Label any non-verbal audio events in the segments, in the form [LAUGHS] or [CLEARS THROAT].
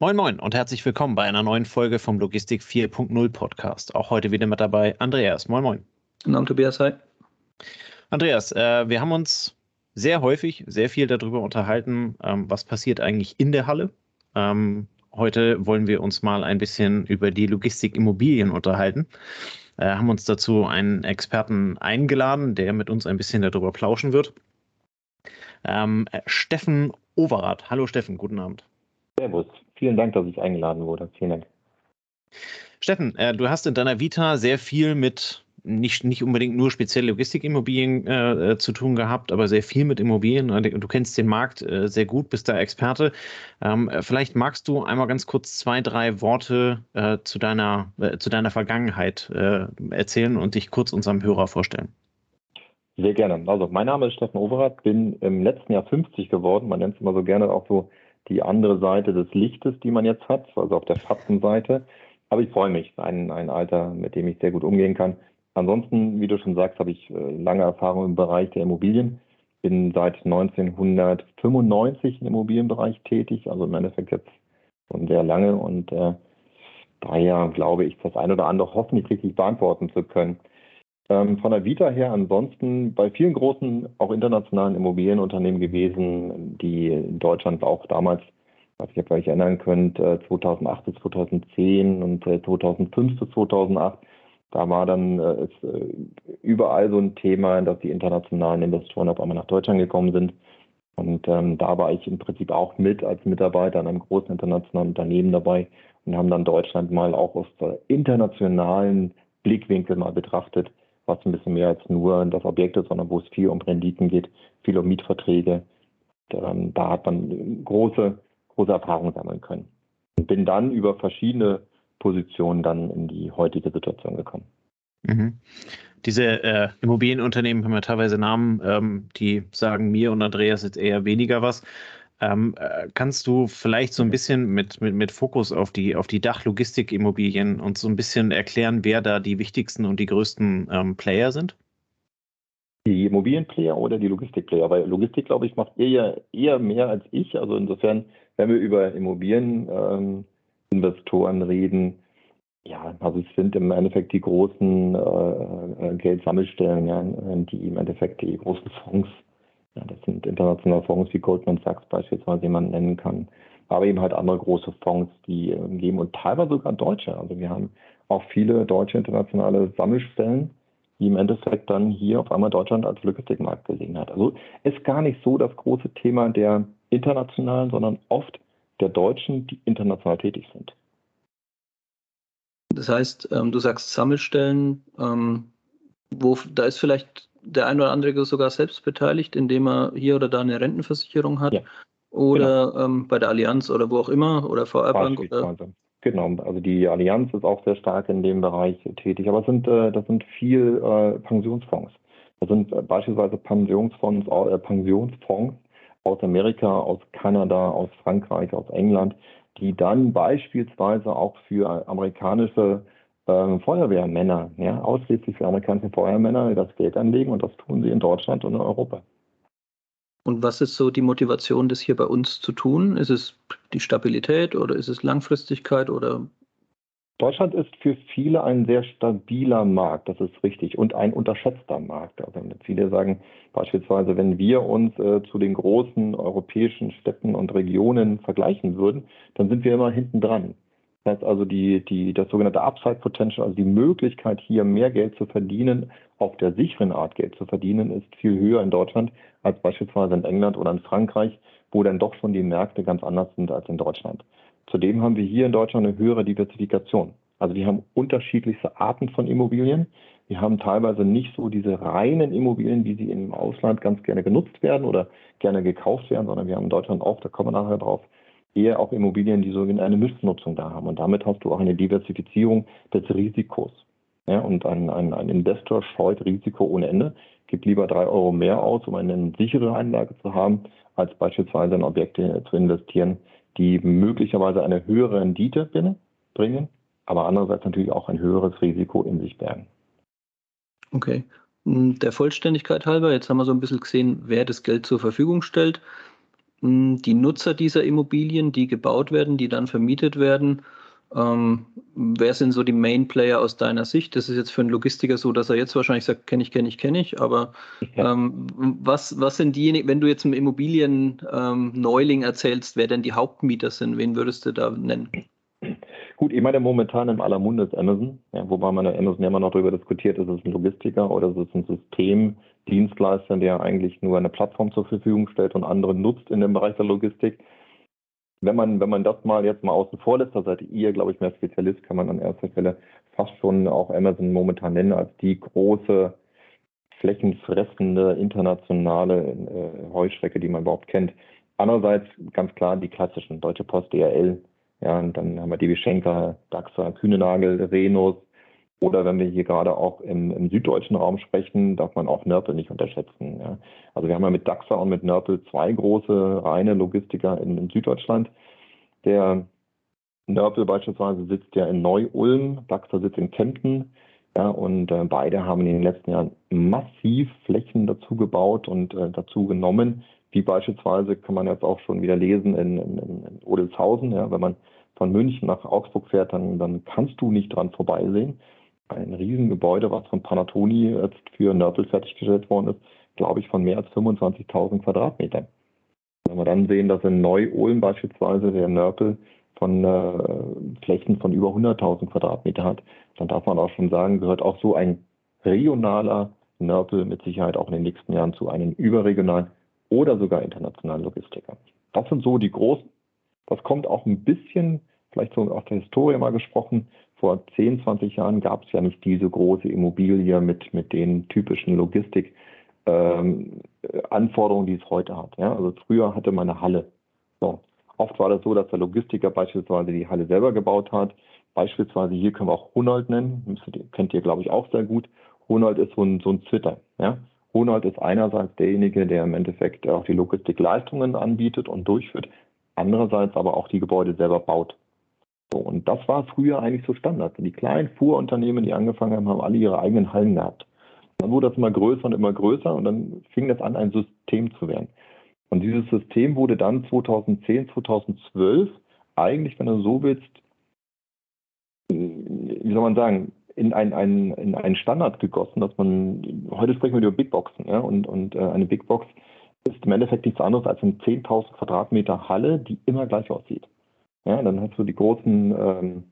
Moin Moin und herzlich willkommen bei einer neuen Folge vom Logistik 4.0 Podcast. Auch heute wieder mit dabei Andreas. Moin Moin. Guten Abend, Tobias. Hi. Andreas, äh, wir haben uns sehr häufig sehr viel darüber unterhalten, ähm, was passiert eigentlich in der Halle. Ähm, heute wollen wir uns mal ein bisschen über die Logistik Immobilien unterhalten. Äh, haben uns dazu einen Experten eingeladen, der mit uns ein bisschen darüber plauschen wird. Ähm, Steffen Overath. Hallo Steffen, guten Abend. Servus. Vielen Dank, dass ich eingeladen wurde. Vielen Dank. Steffen, äh, du hast in deiner Vita sehr viel mit nicht, nicht unbedingt nur speziell Logistikimmobilien äh, äh, zu tun gehabt, aber sehr viel mit Immobilien. Du kennst den Markt äh, sehr gut, bist da Experte. Ähm, vielleicht magst du einmal ganz kurz zwei, drei Worte äh, zu, deiner, äh, zu deiner Vergangenheit erzählen und dich kurz unserem Hörer vorstellen. Sehr gerne. Also, mein Name ist Steffen Overath, bin im letzten Jahr 50 geworden. Man nennt es immer so gerne auch so die andere Seite des Lichtes, die man jetzt hat, also auf der Schattenseite. Aber ich freue mich, ein, ein Alter, mit dem ich sehr gut umgehen kann. Ansonsten, wie du schon sagst, habe ich äh, lange Erfahrung im Bereich der Immobilien. Bin seit 1995 im Immobilienbereich tätig, also im Endeffekt jetzt schon sehr lange und äh, daher glaube ich, das ein oder andere hoffentlich richtig beantworten zu können. Ähm, von der Vita her ansonsten bei vielen großen, auch internationalen Immobilienunternehmen gewesen, die in Deutschland auch damals, was ihr vielleicht erinnern könnt, 2008 äh, bis 2010 und 2005 äh, bis 2008, da war dann äh, äh, überall so ein Thema, dass die internationalen Investoren auf einmal nach Deutschland gekommen sind. Und ähm, da war ich im Prinzip auch mit als Mitarbeiter an einem großen internationalen Unternehmen dabei und haben dann Deutschland mal auch aus der internationalen Blickwinkel mal betrachtet was ein bisschen mehr als nur das Objekt ist, sondern wo es viel um Renditen geht, viel um Mietverträge. Ähm, da hat man große, große Erfahrungen sammeln können. Und bin dann über verschiedene Positionen dann in die heutige Situation gekommen. Mhm. Diese äh, Immobilienunternehmen haben ja teilweise Namen, ähm, die sagen mir und Andreas jetzt eher weniger was. Ähm, äh, kannst du vielleicht so ein bisschen mit, mit, mit Fokus auf die, auf die Dachlogistikimmobilien und so ein bisschen erklären, wer da die wichtigsten und die größten ähm, Player sind? Die Immobilienplayer oder die Logistikplayer? Weil Logistik, glaube ich, macht ihr ja eher mehr als ich. Also insofern, wenn wir über Immobilieninvestoren ähm, reden, ja, also es sind im Endeffekt die großen äh, äh Geldsammelstellen, ja, die im Endeffekt die großen Fonds ja, das sind internationale Fonds wie Goldman Sachs beispielsweise, die man nennen kann. Aber eben halt andere große Fonds, die äh, geben und teilweise sogar deutsche. Also wir haben auch viele deutsche internationale Sammelstellen, die im Endeffekt dann hier auf einmal Deutschland als Logistikmarkt gesehen hat. Also ist gar nicht so das große Thema der internationalen, sondern oft der Deutschen, die international tätig sind. Das heißt, ähm, du sagst Sammelstellen, ähm, wo da ist vielleicht der ein oder andere sogar selbst beteiligt, indem er hier oder da eine Rentenversicherung hat. Ja. Oder genau. ähm, bei der Allianz oder wo auch immer oder VR Bank oder. Genau, also die Allianz ist auch sehr stark in dem Bereich tätig, aber es sind, äh, das sind viel äh, Pensionsfonds. Das sind äh, beispielsweise Pensionsfonds, äh, Pensionsfonds aus Amerika, aus Kanada, aus Frankreich, aus England, die dann beispielsweise auch für amerikanische äh, Feuerwehrmänner, ja, ausschließlich für amerikanische Feuerwehrmänner, das Geld anlegen und das tun sie in Deutschland und in Europa. Und was ist so die Motivation, das hier bei uns zu tun? Ist es die Stabilität oder ist es Langfristigkeit oder? Deutschland ist für viele ein sehr stabiler Markt, das ist richtig, und ein unterschätzter Markt. Also viele sagen beispielsweise, wenn wir uns äh, zu den großen europäischen Städten und Regionen vergleichen würden, dann sind wir immer hinten dran. Das heißt also, die, die, das sogenannte Upside Potential, also die Möglichkeit, hier mehr Geld zu verdienen, auf der sicheren Art Geld zu verdienen, ist viel höher in Deutschland als beispielsweise in England oder in Frankreich, wo dann doch schon die Märkte ganz anders sind als in Deutschland. Zudem haben wir hier in Deutschland eine höhere Diversifikation. Also wir haben unterschiedlichste Arten von Immobilien. Wir haben teilweise nicht so diese reinen Immobilien, wie sie im Ausland ganz gerne genutzt werden oder gerne gekauft werden, sondern wir haben in Deutschland auch, da kommen wir nachher drauf, eher auch Immobilien, die so eine Mischnutzung da haben. Und damit hast du auch eine Diversifizierung des Risikos. Ja, und ein, ein, ein Investor scheut Risiko ohne Ende, gibt lieber drei Euro mehr aus, um eine sichere Einlage zu haben, als beispielsweise in Objekte zu investieren, die möglicherweise eine höhere Rendite bringen, aber andererseits natürlich auch ein höheres Risiko in sich bergen. Okay. Der Vollständigkeit halber, jetzt haben wir so ein bisschen gesehen, wer das Geld zur Verfügung stellt. Die Nutzer dieser Immobilien, die gebaut werden, die dann vermietet werden, ähm, wer sind so die Main Player aus deiner Sicht? Das ist jetzt für einen Logistiker so, dass er jetzt wahrscheinlich sagt, kenne ich, kenne ich, kenne ich, aber ähm, was, was sind diejenigen, wenn du jetzt einem Immobilien-Neuling ähm, erzählst, wer denn die Hauptmieter sind, wen würdest du da nennen? [LAUGHS] Gut, ich meine, momentan im aller Munde ist Amazon, ja, wobei man ja Amazon immer noch darüber diskutiert, ist es ein Logistiker oder ist es ein Systemdienstleister, der eigentlich nur eine Plattform zur Verfügung stellt und andere nutzt in dem Bereich der Logistik. Wenn man, wenn man das mal jetzt mal außen vor lässt, da seid ihr, glaube ich, mehr Spezialist, kann man an erster Stelle fast schon auch Amazon momentan nennen als die große flächenfressende internationale äh, Heuschrecke, die man überhaupt kennt. Andererseits ganz klar die klassischen Deutsche Post, DRL, ja, und dann haben wir DB Schenker, DAXA, Kühnenagel, Renus. Oder wenn wir hier gerade auch im, im, süddeutschen Raum sprechen, darf man auch Nörpel nicht unterschätzen. Ja. Also wir haben ja mit DAXA und mit Nörpel zwei große reine Logistiker in, in Süddeutschland. Der Nörpel beispielsweise sitzt ja in Neu-Ulm, DAXA sitzt in Kempten. Ja, und äh, beide haben in den letzten Jahren massiv Flächen dazu gebaut und äh, dazu genommen, wie beispielsweise kann man jetzt auch schon wieder lesen in, in, in Odelshausen. Ja, wenn man von München nach Augsburg fährt, dann, dann kannst du nicht dran vorbeisehen. Ein Riesengebäude, was von Panatoni jetzt für Nörpel fertiggestellt worden ist, glaube ich, von mehr als 25.000 Quadratmetern. Wenn wir dann sehen, dass in Neu-Ulm beispielsweise der Nörpel von äh, Flächen von über 100.000 Quadratmeter hat, dann darf man auch schon sagen, gehört auch so ein regionaler Nörpel mit Sicherheit auch in den nächsten Jahren zu einem überregionalen oder sogar internationalen Logistiker. Das sind so die großen. Das kommt auch ein bisschen, vielleicht so aus der Historie mal gesprochen, vor 10, 20 Jahren gab es ja nicht diese große Immobilie mit, mit den typischen Logistik. Ähm, Anforderungen, die es heute hat. Ja? Also früher hatte man eine Halle. So. Oft war das so, dass der Logistiker beispielsweise die Halle selber gebaut hat. Beispielsweise hier können wir auch Honold nennen, kennt ihr glaube ich auch sehr gut. Honold ist so ein, so ein Twitter. Ja? Ronald ist einerseits derjenige, der im Endeffekt auch die Logistikleistungen anbietet und durchführt, andererseits aber auch die Gebäude selber baut. So, und das war früher eigentlich so Standard. Die kleinen Fuhrunternehmen, die angefangen haben, haben alle ihre eigenen Hallen gehabt. Dann wurde das immer größer und immer größer und dann fing das an, ein System zu werden. Und dieses System wurde dann 2010, 2012 eigentlich, wenn du so willst, wie soll man sagen, in, ein, in einen Standard gegossen, dass man, heute sprechen wir über Big Boxen, ja, und, und äh, eine Big Box ist im Endeffekt nichts anderes als eine 10.000 Quadratmeter Halle, die immer gleich aussieht. Ja, dann hast du die großen ähm,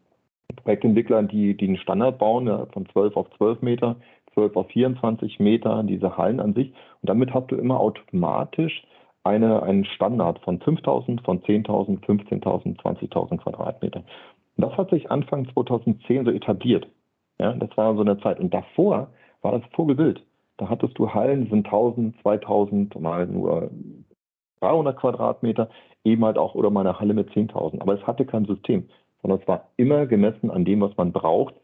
Projektentwickler, die, die einen Standard bauen, ja, von 12 auf 12 Meter, 12 auf 24 Meter, diese Hallen an sich. Und damit hast du immer automatisch eine, einen Standard von 5.000, von 10.000, 15.000, 20.000 Quadratmeter. Und das hat sich Anfang 2010 so etabliert. Ja, das war so eine Zeit. Und davor war das Vogelbild. Da hattest du Hallen, die sind 1000, 2000, mal nur 300 Quadratmeter, eben halt auch oder mal eine Halle mit 10.000. Aber es hatte kein System, sondern es war immer gemessen an dem, was man braucht,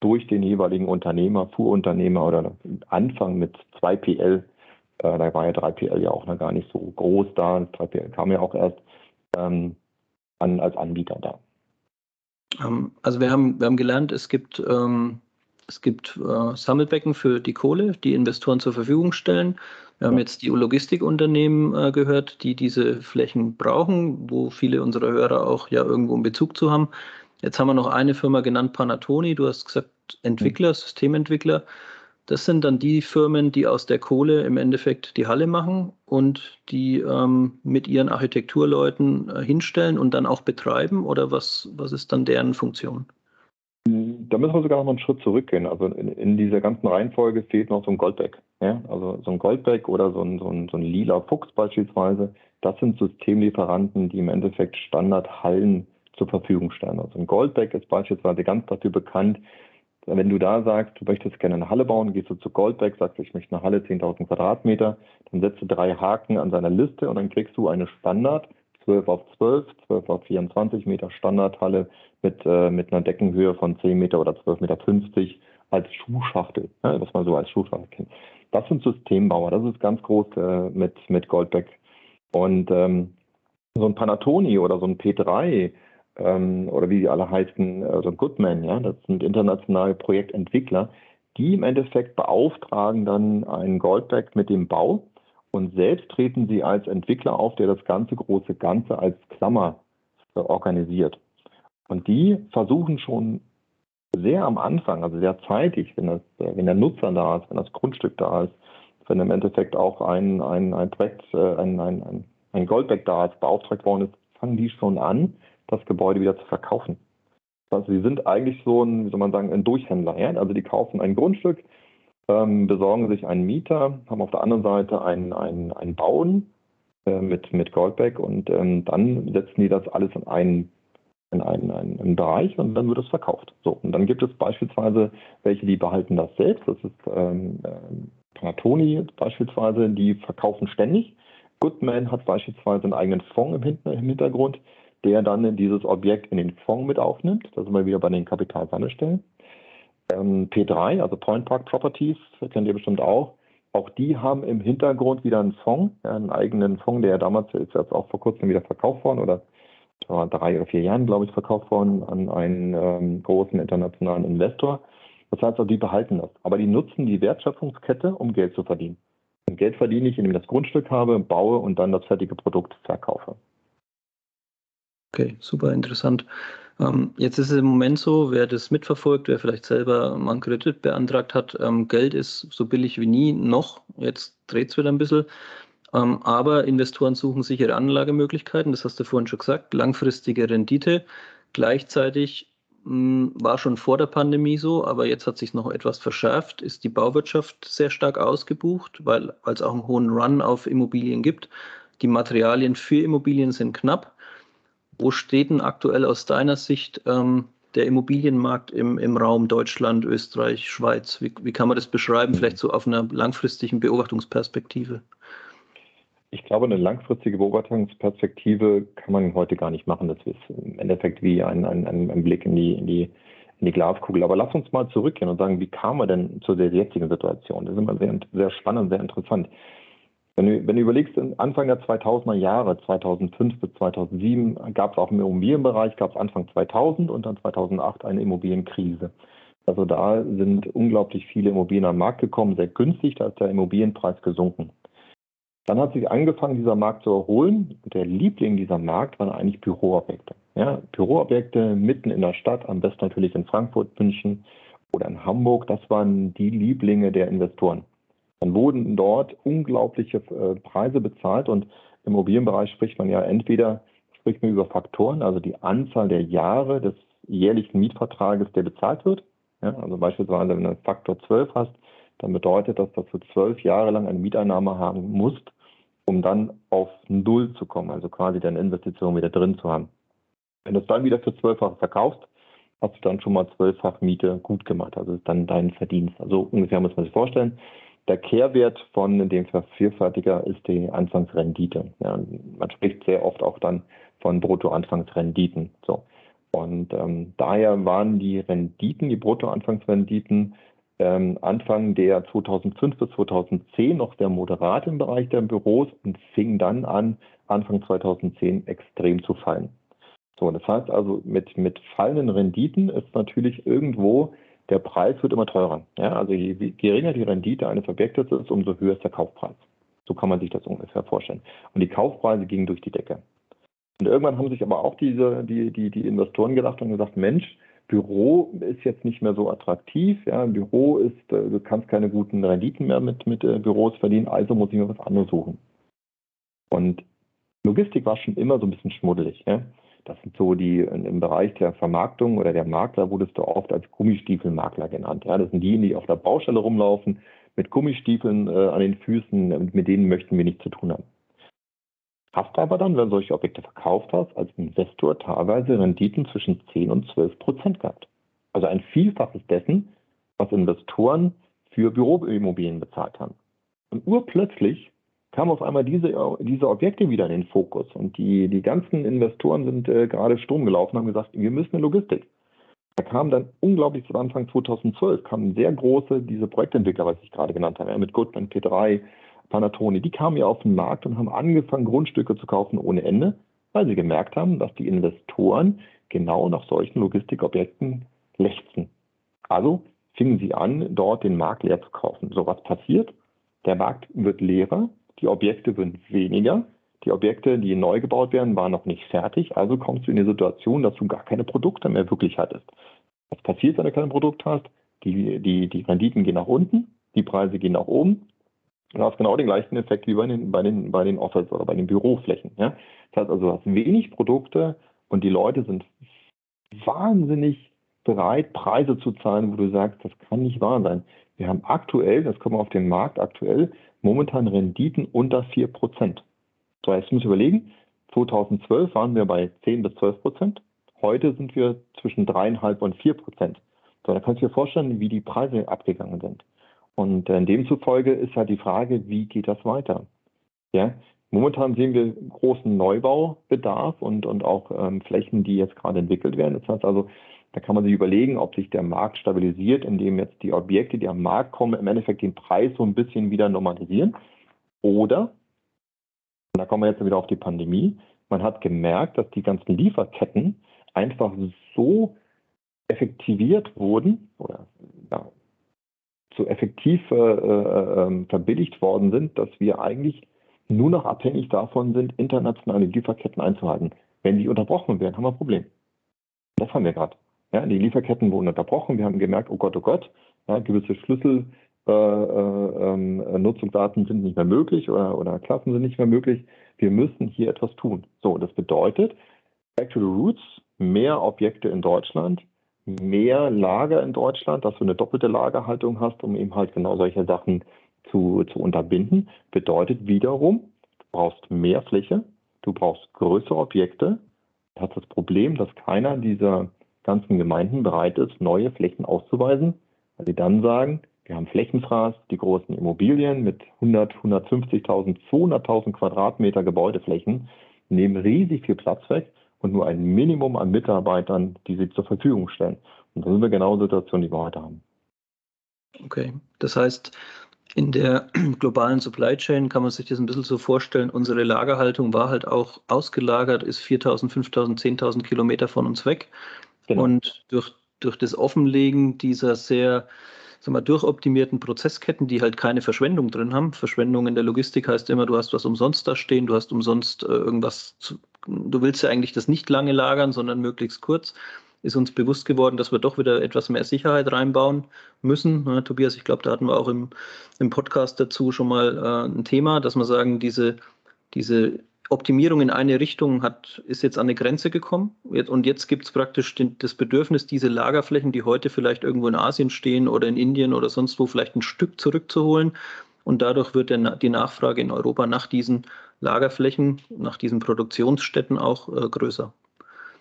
durch den jeweiligen Unternehmer, Fuhrunternehmer oder Anfang mit 2 PL. Äh, da war ja 3 PL ja auch noch gar nicht so groß da. 3 PL kam ja auch erst ähm, an, als Anbieter da. Ähm, also wir haben, wir haben gelernt, es gibt, ähm, es gibt äh, Sammelbecken für die Kohle, die Investoren zur Verfügung stellen. Wir haben jetzt die Logistikunternehmen äh, gehört, die diese Flächen brauchen, wo viele unserer Hörer auch ja irgendwo einen Bezug zu haben. Jetzt haben wir noch eine Firma genannt, Panatoni. Du hast gesagt, Entwickler, Systementwickler. Das sind dann die Firmen, die aus der Kohle im Endeffekt die Halle machen und die ähm, mit ihren Architekturleuten äh, hinstellen und dann auch betreiben? Oder was, was ist dann deren Funktion? Da müssen wir sogar noch einen Schritt zurückgehen. Also in, in dieser ganzen Reihenfolge fehlt noch so ein Goldback. Ja? Also so ein Goldback oder so ein, so, ein, so ein lila Fuchs beispielsweise. Das sind Systemlieferanten, die im Endeffekt Standardhallen zur Verfügung stellen. Also ein Goldback ist beispielsweise ganz dafür bekannt, wenn du da sagst, du möchtest gerne eine Halle bauen, gehst du zu Goldbeck, sagst, ich möchte eine Halle 10.000 Quadratmeter, dann setzt du drei Haken an seiner Liste und dann kriegst du eine Standard 12 auf 12, 12 auf 24 Meter Standardhalle mit, äh, mit einer Deckenhöhe von 10 Meter oder 12,50 Meter als Schuhschachtel, ne, was man so als Schuhschachtel kennt. Das sind Systembauer, das ist ganz groß äh, mit, mit Goldbeck. Und ähm, so ein Panatoni oder so ein P3 ähm, oder wie die alle heißen, also Goodman, ja, das sind internationale Projektentwickler, die im Endeffekt beauftragen dann einen Goldback mit dem Bau. Und selbst treten sie als Entwickler auf, der das ganze große Ganze als Klammer organisiert. Und die versuchen schon sehr am Anfang, also sehr zeitig, wenn, das, wenn der Nutzer da ist, wenn das Grundstück da ist, wenn im Endeffekt auch ein, ein, ein Projekt, äh, ein, ein, ein Goldback da ist, beauftragt worden ist, fangen die schon an, das Gebäude wieder zu verkaufen. Also sie sind eigentlich so ein, wie soll man sagen, ein Durchhändler. Ja? Also die kaufen ein Grundstück, ähm, besorgen sich einen Mieter, haben auf der anderen Seite ein, ein, ein Bauen äh, mit, mit Goldback und ähm, dann setzen die das alles in einen in einen, einen, einen, Bereich und dann wird es verkauft. So, und dann gibt es beispielsweise welche, die behalten das selbst. Das ist ähm, äh, Panatoni beispielsweise, die verkaufen ständig. Goodman hat beispielsweise einen eigenen Fonds im, im Hintergrund, der dann dieses Objekt in den Fonds mit aufnimmt. Da sind wir wieder bei den Kapitalsammelstellen. Ähm, P3, also Point Park Properties, kennt ihr bestimmt auch. Auch die haben im Hintergrund wieder einen Fonds, einen eigenen Fonds, der damals ist jetzt auch vor kurzem wieder verkauft worden oder vor drei oder vier Jahren, glaube ich, verkauft worden an einen ähm, großen internationalen Investor. Das heißt, also, die behalten das. Aber die nutzen die Wertschöpfungskette, um Geld zu verdienen. Und Geld verdiene ich, indem ich das Grundstück habe, baue und dann das fertige Produkt verkaufe. Okay, super interessant. Ähm, jetzt ist es im Moment so, wer das mitverfolgt, wer vielleicht selber mal einen Kredit beantragt hat, ähm, Geld ist so billig wie nie noch. Jetzt dreht es wieder ein bisschen. Ähm, aber Investoren suchen sichere Anlagemöglichkeiten, das hast du vorhin schon gesagt, langfristige Rendite. Gleichzeitig mh, hm, war schon vor der Pandemie so, aber jetzt hat sich noch etwas verschärft, ist die Bauwirtschaft sehr stark ausgebucht, weil es auch einen hohen Run auf Immobilien gibt. Die Materialien für Immobilien sind knapp. Wo steht denn aktuell aus deiner Sicht ähm, der Immobilienmarkt im, im Raum Deutschland, Österreich, Schweiz? Wie, wie kann man das beschreiben, vielleicht so auf einer langfristigen Beobachtungsperspektive? Ich glaube, eine langfristige Beobachtungsperspektive kann man heute gar nicht machen. Das ist im Endeffekt wie ein, ein, ein Blick in die, in, die, in die Glaskugel. Aber lass uns mal zurückgehen und sagen, wie kam man denn zu der jetzigen Situation? Das ist immer sehr, sehr spannend, sehr interessant. Wenn du, wenn du überlegst, Anfang der 2000er Jahre, 2005 bis 2007, gab es auch im Immobilienbereich, gab es Anfang 2000 und dann 2008 eine Immobilienkrise. Also da sind unglaublich viele Immobilien am Markt gekommen, sehr günstig, da ist der Immobilienpreis gesunken. Dann hat sich angefangen, dieser Markt zu erholen. Der Liebling dieser Markt waren eigentlich Büroobjekte. Ja, Büroobjekte mitten in der Stadt, am besten natürlich in Frankfurt, München oder in Hamburg. Das waren die Lieblinge der Investoren. Dann wurden dort unglaubliche äh, Preise bezahlt und im Immobilienbereich spricht man ja entweder spricht man über Faktoren, also die Anzahl der Jahre des jährlichen Mietvertrages, der bezahlt wird. Ja, also beispielsweise, wenn du einen Faktor 12 hast, dann bedeutet das, dass du zwölf Jahre lang eine Mieteinnahme haben musst, um dann auf Null zu kommen, also quasi deine Investition wieder drin zu haben. Wenn du es dann wieder für zwölffach verkaufst, hast du dann schon mal zwölffach Miete gut gemacht. Also ist dann dein Verdienst. Also ungefähr muss man sich vorstellen. Der Kehrwert von dem Vervierfertiger ist die Anfangsrendite. Ja, man spricht sehr oft auch dann von Bruttoanfangsrenditen. So. Und ähm, daher waren die Renditen, die Bruttoanfangsrenditen ähm, Anfang der 2005 bis 2010 noch sehr moderat im Bereich der Büros und fing dann an, Anfang 2010 extrem zu fallen. So, das heißt also, mit, mit fallenden Renditen ist natürlich irgendwo, der Preis wird immer teurer. Ja, also je geringer die Rendite eines Objektes ist, umso höher ist der Kaufpreis. So kann man sich das ungefähr vorstellen. Und die Kaufpreise gingen durch die Decke. Und irgendwann haben sich aber auch diese, die, die, die Investoren gedacht und gesagt, Mensch, Büro ist jetzt nicht mehr so attraktiv. Ja, Büro ist, äh, du kannst keine guten Renditen mehr mit, mit äh, Büros verdienen, also muss ich mir was anderes suchen. Und Logistik war schon immer so ein bisschen schmuddelig. Ja? Das sind so die im Bereich der Vermarktung oder der Makler wurdest du oft als Gummistiefelmakler genannt. Ja? Das sind die, die auf der Baustelle rumlaufen mit Gummistiefeln äh, an den Füßen, mit denen möchten wir nichts zu tun haben. Hast aber dann, wenn du solche Objekte verkauft hast, als Investor teilweise Renditen zwischen 10 und 12 Prozent gehabt. Also ein Vielfaches dessen, was Investoren für Büroimmobilien bezahlt haben. Und urplötzlich kamen auf einmal diese, diese Objekte wieder in den Fokus. Und die, die ganzen Investoren sind äh, gerade Sturm gelaufen und haben gesagt, wir müssen eine Logistik. Da kam dann unglaublich zu Anfang 2012, kamen sehr große, diese Projektentwickler, was ich gerade genannt habe, mit Goodman, P3, Panatoni, die kamen ja auf den Markt und haben angefangen, Grundstücke zu kaufen ohne Ende, weil sie gemerkt haben, dass die Investoren genau nach solchen Logistikobjekten lechzen. Also fingen sie an, dort den Markt leer zu kaufen. So was passiert, der Markt wird leerer, die Objekte sind weniger, die Objekte, die neu gebaut werden, waren noch nicht fertig, also kommst du in die Situation, dass du gar keine Produkte mehr wirklich hattest. Was passiert, wenn du kein Produkt hast? Die, die, die Renditen gehen nach unten, die Preise gehen nach oben. Du hast genau den gleichen Effekt wie bei den, bei den, bei den Office oder bei den Büroflächen. Ja? Das heißt also, du hast wenig Produkte und die Leute sind wahnsinnig bereit, Preise zu zahlen, wo du sagst, das kann nicht wahr sein. Wir haben aktuell, das kommen wir auf den Markt aktuell, momentan Renditen unter 4 Prozent. So, jetzt müssen wir überlegen, 2012 waren wir bei 10 bis 12 Prozent. Heute sind wir zwischen 3,5 und 4 Prozent. So, da kannst du dir vorstellen, wie die Preise abgegangen sind. Und äh, demzufolge ist halt die Frage, wie geht das weiter? Ja, momentan sehen wir großen Neubaubedarf und, und auch ähm, Flächen, die jetzt gerade entwickelt werden. Das heißt also, da kann man sich überlegen, ob sich der Markt stabilisiert, indem jetzt die Objekte, die am Markt kommen, im Endeffekt den Preis so ein bisschen wieder normalisieren. Oder, und da kommen wir jetzt wieder auf die Pandemie, man hat gemerkt, dass die ganzen Lieferketten einfach so effektiviert wurden oder ja, so effektiv äh, äh, ähm, verbilligt worden sind, dass wir eigentlich nur noch abhängig davon sind, internationale Lieferketten einzuhalten. Wenn die unterbrochen werden, haben wir ein Problem. Das haben wir gerade. Ja, die Lieferketten wurden unterbrochen. Wir haben gemerkt, oh Gott, oh Gott, ja, gewisse Schlüssel, äh, äh, ähm, sind nicht mehr möglich oder, oder Klassen sind nicht mehr möglich. Wir müssen hier etwas tun. So, das bedeutet, Back to the Roots, mehr Objekte in Deutschland, mehr Lager in Deutschland, dass du eine doppelte Lagerhaltung hast, um eben halt genau solche Sachen zu, zu unterbinden, bedeutet wiederum, du brauchst mehr Fläche, du brauchst größere Objekte. Du hast das Problem, dass keiner dieser ganzen Gemeinden bereit ist, neue Flächen auszuweisen, weil sie dann sagen, wir haben Flächenfraß, die großen Immobilien mit 100, 150.000, 200.000 Quadratmeter Gebäudeflächen nehmen riesig viel Platz weg und nur ein Minimum an Mitarbeitern, die sie zur Verfügung stellen. Und das ist eine genaue Situation, die wir heute haben. Okay, das heißt, in der [CLEARS THROAT] globalen Supply Chain kann man sich das ein bisschen so vorstellen, unsere Lagerhaltung war halt auch ausgelagert, ist 4.000, 5.000, 10.000 Kilometer von uns weg. Genau. Und durch, durch das Offenlegen dieser sehr sagen wir, durchoptimierten Prozessketten, die halt keine Verschwendung drin haben. Verschwendung in der Logistik heißt immer, du hast was umsonst da stehen, du hast umsonst äh, irgendwas, zu, du willst ja eigentlich das nicht lange lagern, sondern möglichst kurz. Ist uns bewusst geworden, dass wir doch wieder etwas mehr Sicherheit reinbauen müssen. Ja, Tobias, ich glaube, da hatten wir auch im, im Podcast dazu schon mal äh, ein Thema, dass wir sagen, diese, diese Optimierung in eine Richtung hat, ist jetzt an eine Grenze gekommen. Und jetzt gibt es praktisch den, das Bedürfnis, diese Lagerflächen, die heute vielleicht irgendwo in Asien stehen oder in Indien oder sonst wo, vielleicht ein Stück zurückzuholen. Und dadurch wird der, die Nachfrage in Europa nach diesen Lagerflächen, nach diesen Produktionsstätten auch äh, größer.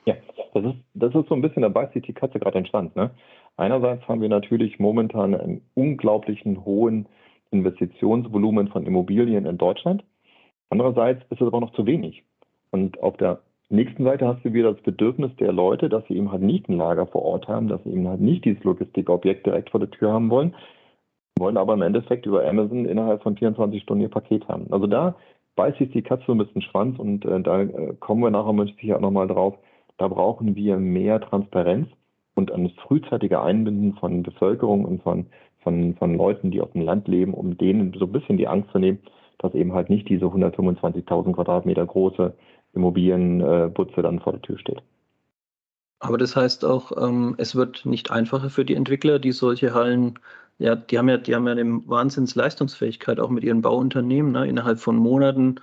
Ja, das ist, das ist so ein bisschen, da beißt sich die Katze gerade entstand. Ne? Einerseits haben wir natürlich momentan einen unglaublichen hohen Investitionsvolumen von Immobilien in Deutschland. Andererseits ist es aber noch zu wenig. Und auf der nächsten Seite hast du wieder das Bedürfnis der Leute, dass sie eben halt nicht ein Lager vor Ort haben, dass sie eben halt nicht dieses Logistikobjekt direkt vor der Tür haben wollen, wollen aber im Endeffekt über Amazon innerhalb von 24 Stunden ihr Paket haben. Also da beißt sich die Katze ein bisschen Schwanz und äh, da äh, kommen wir nachher sicher auch nochmal drauf. Da brauchen wir mehr Transparenz und ein frühzeitiger Einbinden von Bevölkerung und von, von, von Leuten, die auf dem Land leben, um denen so ein bisschen die Angst zu nehmen, dass eben halt nicht diese 125.000 Quadratmeter große Immobilienbutze dann vor der Tür steht. Aber das heißt auch, ähm, es wird nicht einfacher für die Entwickler, die solche Hallen, ja, die haben ja, die haben ja eine Wahnsinnsleistungsfähigkeit auch mit ihren Bauunternehmen, ne, innerhalb von Monaten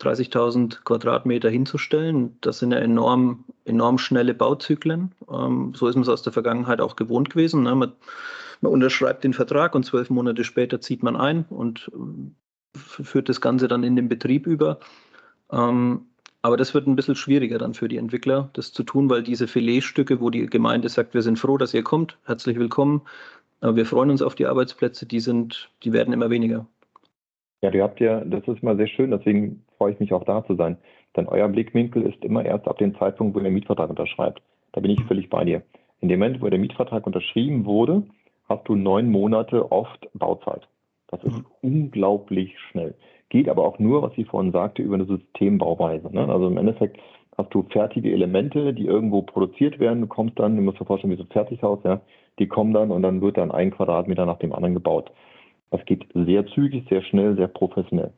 30.000 Quadratmeter hinzustellen. Das sind ja enorm, enorm schnelle Bauzyklen. Ähm, so ist man es aus der Vergangenheit auch gewohnt gewesen. Ne? Man, man unterschreibt den Vertrag und zwölf Monate später zieht man ein und führt das Ganze dann in den Betrieb über. Ähm, aber das wird ein bisschen schwieriger dann für die Entwickler, das zu tun, weil diese Filetstücke, wo die Gemeinde sagt, wir sind froh, dass ihr kommt, herzlich willkommen, aber wir freuen uns auf die Arbeitsplätze, die sind, die werden immer weniger. Ja, du habt ja, das ist mal sehr schön, deswegen freue ich mich auch da zu sein. Denn euer Blickwinkel ist immer erst ab dem Zeitpunkt, wo ihr den Mietvertrag unterschreibt. Da bin ich völlig bei dir. In dem Moment, wo der Mietvertrag unterschrieben wurde, hast du neun Monate oft Bauzeit. Das ist mhm. unglaublich schnell. Geht aber auch nur, was ich vorhin sagte, über eine Systembauweise. Ne? Also im Endeffekt hast du fertige Elemente, die irgendwo produziert werden. Du kommst dann, du musst dir vorstellen, wie so ein Fertighaus, ja, die kommen dann und dann wird dann ein Quadratmeter nach dem anderen gebaut. Das geht sehr zügig, sehr schnell, sehr professionell.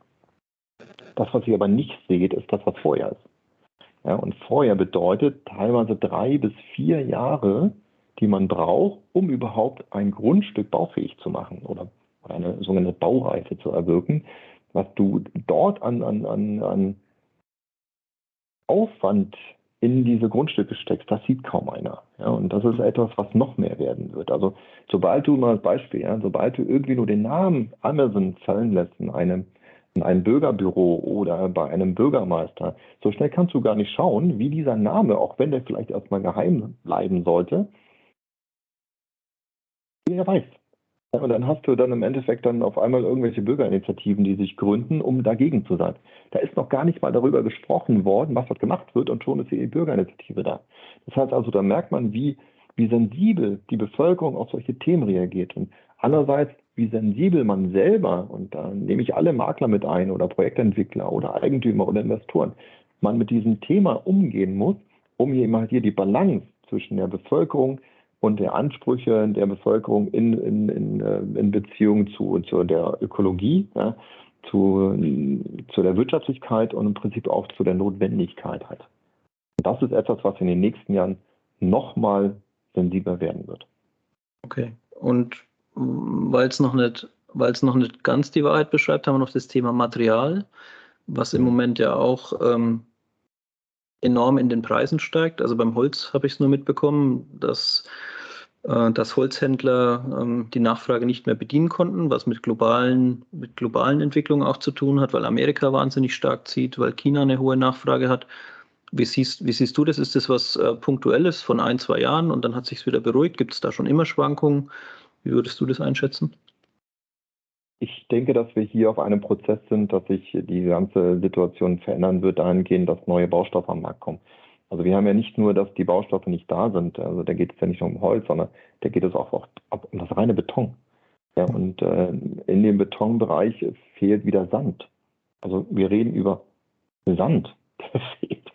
Das, was ihr aber nicht seht, ist das, was vorher ist. Ja, und vorher bedeutet teilweise drei bis vier Jahre, die man braucht, um überhaupt ein Grundstück baufähig zu machen oder, eine sogenannte Baureife zu erwirken. Was du dort an, an, an, an Aufwand in diese Grundstücke steckst, das sieht kaum einer. Ja, und das ist etwas, was noch mehr werden wird. Also sobald du mal als Beispiel, ja, sobald du irgendwie nur den Namen Amazon fallen lässt in einem, in einem Bürgerbüro oder bei einem Bürgermeister, so schnell kannst du gar nicht schauen, wie dieser Name, auch wenn der vielleicht erstmal geheim bleiben sollte, wer weiß, und dann hast du dann im Endeffekt dann auf einmal irgendwelche Bürgerinitiativen, die sich gründen, um dagegen zu sein. Da ist noch gar nicht mal darüber gesprochen worden, was dort gemacht wird und schon ist die Bürgerinitiative da. Das heißt also, da merkt man, wie, wie sensibel die Bevölkerung auf solche Themen reagiert und andererseits, wie sensibel man selber, und da nehme ich alle Makler mit ein oder Projektentwickler oder Eigentümer oder Investoren, man mit diesem Thema umgehen muss, um hier immer hier die Balance zwischen der Bevölkerung, und der Ansprüche der Bevölkerung in, in, in, äh, in Beziehung zu, zu der Ökologie, ja, zu, zu der Wirtschaftlichkeit und im Prinzip auch zu der Notwendigkeit. Und das ist etwas, was in den nächsten Jahren nochmal sensibler werden wird. Okay. Und weil es noch nicht, weil es noch nicht ganz die Wahrheit beschreibt, haben wir noch das Thema Material, was im Moment ja auch ähm, enorm in den Preisen steigt. Also beim Holz habe ich es nur mitbekommen, dass, äh, dass Holzhändler ähm, die Nachfrage nicht mehr bedienen konnten, was mit globalen, mit globalen Entwicklungen auch zu tun hat, weil Amerika wahnsinnig stark zieht, weil China eine hohe Nachfrage hat. Wie siehst, wie siehst du das? Ist das was äh, Punktuelles von ein, zwei Jahren und dann hat sich wieder beruhigt? Gibt es da schon immer Schwankungen? Wie würdest du das einschätzen? Ich denke, dass wir hier auf einem Prozess sind, dass sich die ganze Situation verändern wird, dahingehend, dass neue Baustoffe am Markt kommen. Also wir haben ja nicht nur, dass die Baustoffe nicht da sind, also da geht es ja nicht nur um Holz, sondern da geht es auch, auch um das reine Beton. Ja, und äh, in dem Betonbereich fehlt wieder Sand. Also wir reden über Sand, [LAUGHS] der fehlt.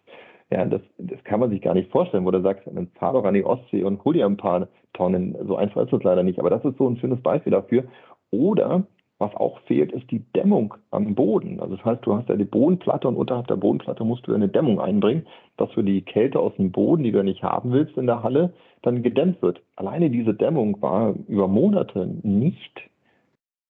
Ja, das, das kann man sich gar nicht vorstellen, wo du sagst, dann fahr doch an die Ostsee und hol dir ein paar Tonnen. So einfach ist es leider nicht. Aber das ist so ein schönes Beispiel dafür. Oder was auch fehlt, ist die Dämmung am Boden. Also das heißt, du hast ja die Bodenplatte und unterhalb der Bodenplatte musst du eine Dämmung einbringen, dass für die Kälte aus dem Boden, die du nicht haben willst in der Halle, dann gedämmt wird. Alleine diese Dämmung war über Monate nicht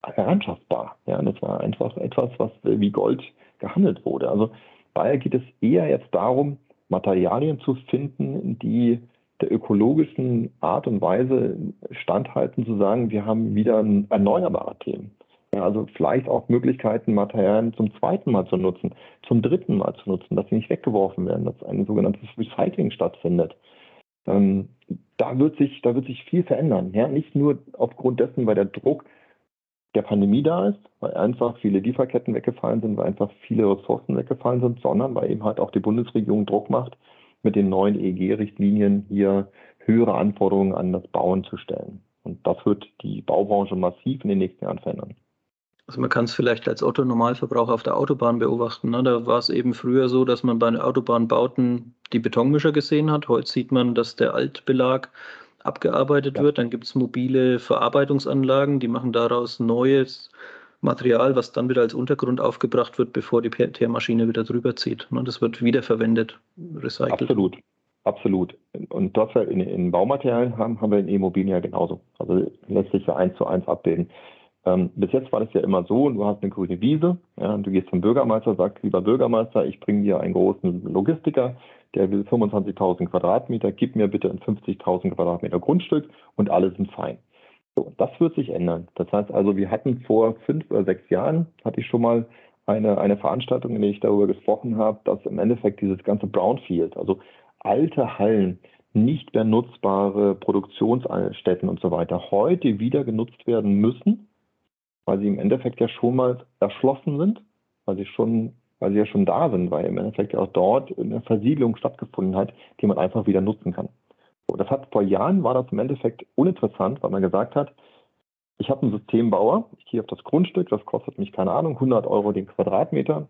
anschaffbar. Ja, das war einfach etwas, was wie Gold gehandelt wurde. Also daher geht es eher jetzt darum, Materialien zu finden, die der ökologischen Art und Weise standhalten, zu sagen, wir haben wieder erneuerbare Themen. Ja, also vielleicht auch Möglichkeiten, Materialien zum zweiten Mal zu nutzen, zum dritten Mal zu nutzen, dass sie nicht weggeworfen werden, dass ein sogenanntes Recycling stattfindet. Ähm, da, wird sich, da wird sich viel verändern. Ja? Nicht nur aufgrund dessen, weil der Druck der Pandemie da ist, weil einfach viele Lieferketten weggefallen sind, weil einfach viele Ressourcen weggefallen sind, sondern weil eben halt auch die Bundesregierung Druck macht, mit den neuen EEG-Richtlinien hier höhere Anforderungen an das Bauen zu stellen. Und das wird die Baubranche massiv in den nächsten Jahren verändern. Also man kann es vielleicht als Otto-Normalverbraucher auf der Autobahn beobachten. Ne? Da war es eben früher so, dass man bei den Autobahnbauten die Betonmischer gesehen hat. Heute sieht man, dass der Altbelag abgearbeitet ja. wird. Dann gibt es mobile Verarbeitungsanlagen, die machen daraus neues Material, was dann wieder als Untergrund aufgebracht wird, bevor die PR-Maschine wieder drüber zieht. Ne? Das wird wiederverwendet, recycelt. Absolut. Absolut. Und das wir in, in Baumaterialien haben, haben wir in Immobilien ja genauso. Also lässt sich ja eins zu eins abbilden. Ähm, bis jetzt war das ja immer so, du hast eine grüne Wiese, ja, du gehst zum Bürgermeister, sagst, lieber Bürgermeister, ich bringe dir einen großen Logistiker, der will 25.000 Quadratmeter, gib mir bitte ein 50.000 Quadratmeter Grundstück und alle sind fein. So, das wird sich ändern. Das heißt also, wir hatten vor fünf oder sechs Jahren, hatte ich schon mal eine, eine Veranstaltung, in der ich darüber gesprochen habe, dass im Endeffekt dieses ganze Brownfield, also alte Hallen, nicht mehr nutzbare Produktionsstätten und so weiter, heute wieder genutzt werden müssen, weil sie im Endeffekt ja schon mal erschlossen sind, weil sie schon, weil sie ja schon da sind, weil im Endeffekt ja auch dort eine Versiegelung stattgefunden hat, die man einfach wieder nutzen kann. So, das hat vor Jahren war das im Endeffekt uninteressant, weil man gesagt hat, ich habe einen Systembauer, ich gehe auf das Grundstück, das kostet mich, keine Ahnung, 100 Euro den Quadratmeter.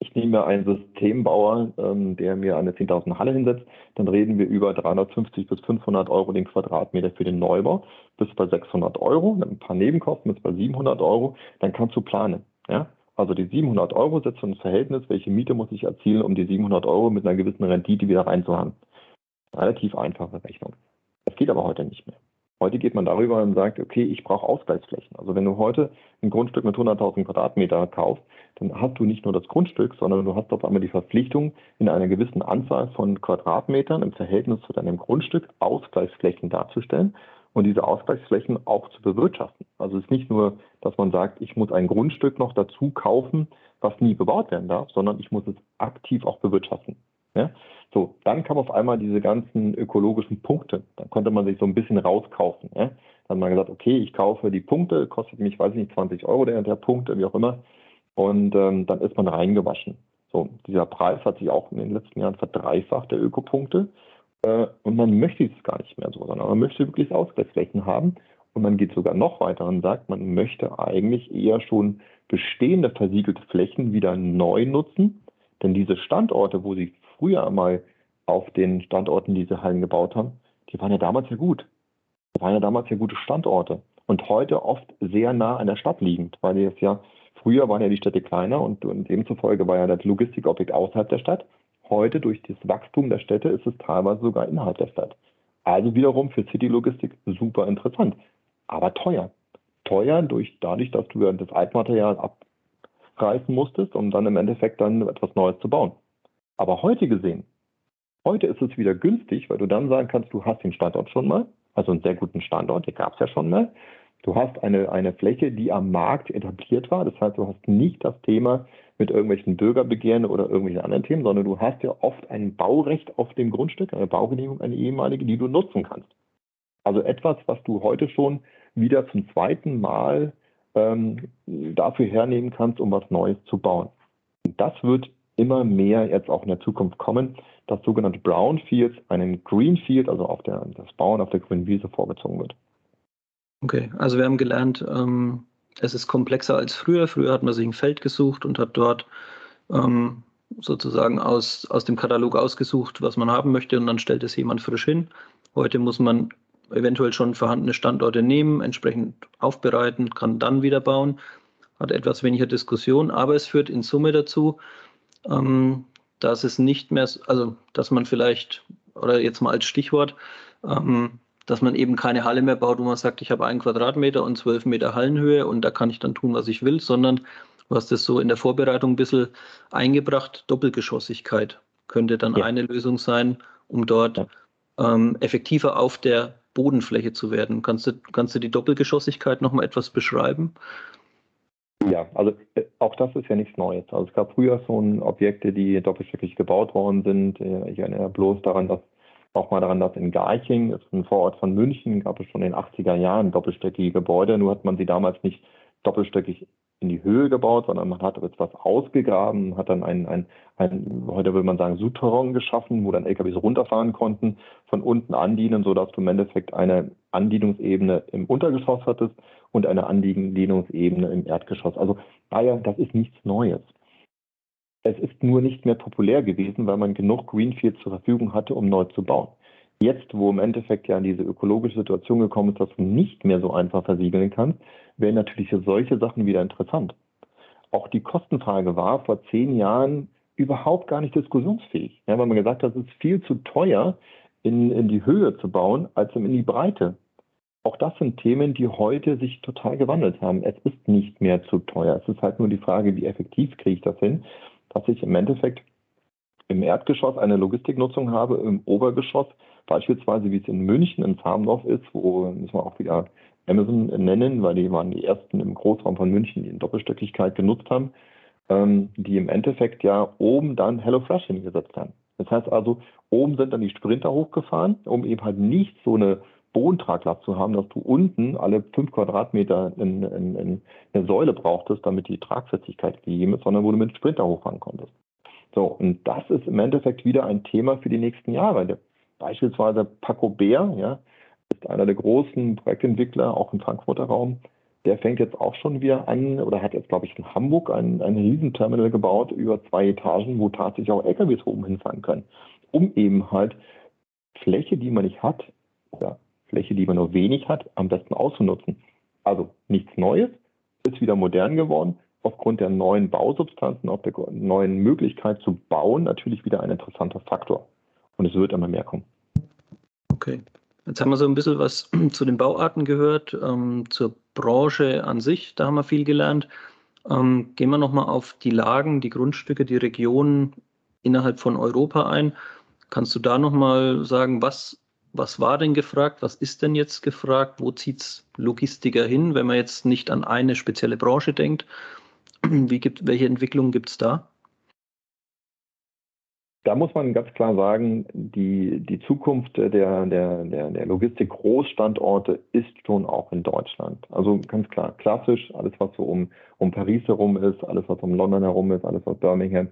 Ich nehme einen Systembauer, ähm, der mir eine 10.000 Halle hinsetzt, dann reden wir über 350 bis 500 Euro den Quadratmeter für den Neubau, bis bei 600 Euro, dann ein paar Nebenkosten bis bei 700 Euro, dann kannst du planen. Ja? Also die 700 Euro setzt ins Verhältnis, welche Miete muss ich erzielen, um die 700 Euro mit einer gewissen Rendite wieder reinzuhaben. Relativ einfache Rechnung. Das geht aber heute nicht mehr. Heute geht man darüber und sagt, okay, ich brauche Ausgleichsflächen. Also wenn du heute ein Grundstück mit 100.000 Quadratmeter kaufst, dann hast du nicht nur das Grundstück, sondern du hast auf einmal die Verpflichtung, in einer gewissen Anzahl von Quadratmetern im Verhältnis zu deinem Grundstück Ausgleichsflächen darzustellen und diese Ausgleichsflächen auch zu bewirtschaften. Also es ist nicht nur, dass man sagt, ich muss ein Grundstück noch dazu kaufen, was nie bebaut werden darf, sondern ich muss es aktiv auch bewirtschaften. Ja? So, dann kam auf einmal diese ganzen ökologischen Punkte. Dann konnte man sich so ein bisschen rauskaufen. Ja? Dann hat man gesagt, okay, ich kaufe die Punkte, kostet mich, weiß ich nicht, 20 Euro der, der Punkt, wie auch immer. Und ähm, dann ist man reingewaschen. So, dieser Preis hat sich auch in den letzten Jahren verdreifacht, der Ökopunkte. Äh, und man möchte es gar nicht mehr so, sondern man möchte wirklich Ausgleichsflächen haben. Und man geht sogar noch weiter und sagt, man möchte eigentlich eher schon bestehende versiegelte Flächen wieder neu nutzen. Denn diese Standorte, wo sie früher einmal auf den Standorten diese Hallen gebaut haben, die waren ja damals ja gut. Die waren ja damals ja gute Standorte. Und heute oft sehr nah an der Stadt liegend, weil es ja, früher waren ja die Städte kleiner und, und demzufolge war ja das Logistikobjekt außerhalb der Stadt. Heute durch das Wachstum der Städte ist es teilweise sogar innerhalb der Stadt. Also wiederum für City-Logistik super interessant, aber teuer. Teuer durch, dadurch, dass du das Altmaterial abreißen musstest, um dann im Endeffekt dann etwas Neues zu bauen. Aber heute gesehen, heute ist es wieder günstig, weil du dann sagen kannst, du hast den Standort schon mal, also einen sehr guten Standort, den gab es ja schon mal. Du hast eine, eine Fläche, die am Markt etabliert war. Das heißt, du hast nicht das Thema mit irgendwelchen Bürgerbegehren oder irgendwelchen anderen Themen, sondern du hast ja oft ein Baurecht auf dem Grundstück, eine Baugenehmigung, eine ehemalige, die du nutzen kannst. Also etwas, was du heute schon wieder zum zweiten Mal ähm, dafür hernehmen kannst, um was Neues zu bauen. Das wird immer mehr jetzt auch in der Zukunft kommen, dass sogenannte Brownfields einem Greenfield, also auf der, das Bauen auf der grünen Wiese vorgezogen wird. Okay, also wir haben gelernt, ähm, es ist komplexer als früher. Früher hat man sich ein Feld gesucht und hat dort ähm, sozusagen aus, aus dem Katalog ausgesucht, was man haben möchte und dann stellt es jemand frisch hin. Heute muss man eventuell schon vorhandene Standorte nehmen, entsprechend aufbereiten, kann dann wieder bauen, hat etwas weniger Diskussion, aber es führt in Summe dazu, ähm, dass es nicht mehr, also dass man vielleicht, oder jetzt mal als Stichwort, ähm, dass man eben keine Halle mehr baut, wo man sagt, ich habe einen Quadratmeter und zwölf Meter Hallenhöhe und da kann ich dann tun, was ich will, sondern du hast das so in der Vorbereitung ein bisschen eingebracht, Doppelgeschossigkeit könnte dann ja. eine Lösung sein, um dort ja. ähm, effektiver auf der Bodenfläche zu werden. Kannst du, kannst du die Doppelgeschossigkeit nochmal etwas beschreiben? Ja, also äh, auch das ist ja nichts Neues. Also es gab früher schon Objekte, die doppelstöckig gebaut worden sind. Äh, ich erinnere bloß daran, dass auch mal daran, dass in Garching, das ist ein Vorort von München, gab es schon in den 80er Jahren doppelstöckige Gebäude. Nur hat man sie damals nicht doppelstöckig in die Höhe gebaut, sondern man hat etwas ausgegraben, hat dann ein, ein, ein heute würde man sagen, Souterrain geschaffen, wo dann LKWs runterfahren konnten, von unten andienen, sodass du im Endeffekt eine Andienungsebene im Untergeschoss hattest und eine Andienungsebene im Erdgeschoss. Also, naja, das ist nichts Neues. Es ist nur nicht mehr populär gewesen, weil man genug Greenfield zur Verfügung hatte, um neu zu bauen. Jetzt, wo im Endeffekt ja diese ökologische Situation gekommen ist, dass du nicht mehr so einfach versiegeln kannst, wären natürlich für solche Sachen wieder interessant. Auch die Kostenfrage war vor zehn Jahren überhaupt gar nicht diskussionsfähig, ja, weil man gesagt hat, es ist viel zu teuer, in, in die Höhe zu bauen, als in die Breite. Auch das sind Themen, die heute sich total gewandelt haben. Es ist nicht mehr zu teuer. Es ist halt nur die Frage, wie effektiv kriege ich das hin, dass ich im Endeffekt im Erdgeschoss eine Logistiknutzung habe, im Obergeschoss beispielsweise, wie es in München in Farmdorf ist, wo müssen wir auch wieder Amazon nennen, weil die waren die ersten im Großraum von München, die in Doppelstöckigkeit genutzt haben, ähm, die im Endeffekt ja oben dann HelloFresh hingesetzt haben. Das heißt also, oben sind dann die Sprinter hochgefahren, um eben halt nicht so eine Bodentraglast zu haben, dass du unten alle fünf Quadratmeter in, in, in eine Säule brauchtest, damit die Tragfestigkeit gegeben ist, sondern wo du mit Sprinter hochfahren konntest. So, und das ist im Endeffekt wieder ein Thema für die nächsten Jahre. Beispielsweise Paco Bär, ja, ist einer der großen Projektentwickler, auch im Frankfurter Raum. Der fängt jetzt auch schon wieder an oder hat jetzt, glaube ich, in Hamburg ein, ein Riesenterminal gebaut über zwei Etagen, wo tatsächlich auch LKWs oben hinfahren können, um eben halt Fläche, die man nicht hat, oder Fläche, die man nur wenig hat, am besten auszunutzen. Also nichts Neues, ist wieder modern geworden, aufgrund der neuen Bausubstanzen, auf der neuen Möglichkeit zu bauen, natürlich wieder ein interessanter Faktor. Und es wird immer mehr kommen. Okay. Jetzt haben wir so ein bisschen was [CLEARS THROAT] zu den Bauarten gehört, ähm, zur Branche an sich, da haben wir viel gelernt. Ähm, gehen wir nochmal auf die Lagen, die Grundstücke, die Regionen innerhalb von Europa ein. Kannst du da nochmal sagen, was, was war denn gefragt, was ist denn jetzt gefragt, wo zieht es Logistiker hin, wenn man jetzt nicht an eine spezielle Branche denkt? [CLEARS THROAT] Wie gibt, welche Entwicklungen gibt es da? Da muss man ganz klar sagen, die, die Zukunft der, der, der, der Logistik-Großstandorte ist schon auch in Deutschland. Also ganz klar, klassisch, alles was so um, um Paris herum ist, alles was um London herum ist, alles was Birmingham,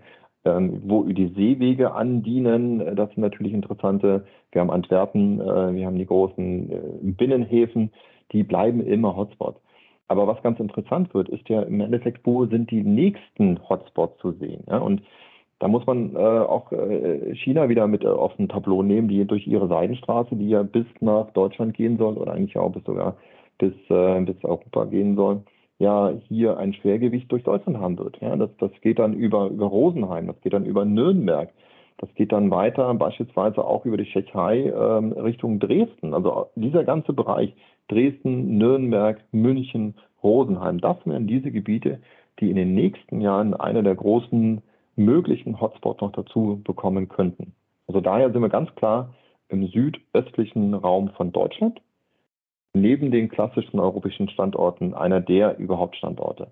wo die Seewege andienen, äh, das sind natürlich interessante. Wir haben Antwerpen, äh, wir haben die großen äh, Binnenhäfen, die bleiben immer Hotspots. Aber was ganz interessant wird, ist ja im Endeffekt, wo sind die nächsten Hotspots zu sehen? Ja? Und da muss man äh, auch äh, China wieder mit äh, auf ein Tableau nehmen, die durch ihre Seidenstraße, die ja bis nach Deutschland gehen soll oder eigentlich auch bis sogar bis, bis Europa gehen soll, ja hier ein Schwergewicht durch Deutschland haben wird. Ja, das, das geht dann über, über Rosenheim, das geht dann über Nürnberg, das geht dann weiter beispielsweise auch über die Tschechei ähm, Richtung Dresden. Also dieser ganze Bereich Dresden, Nürnberg, München, Rosenheim, das wären diese Gebiete, die in den nächsten Jahren eine der großen möglichen Hotspots noch dazu bekommen könnten. Also daher sind wir ganz klar im südöstlichen Raum von Deutschland, neben den klassischen europäischen Standorten einer der überhaupt Standorte.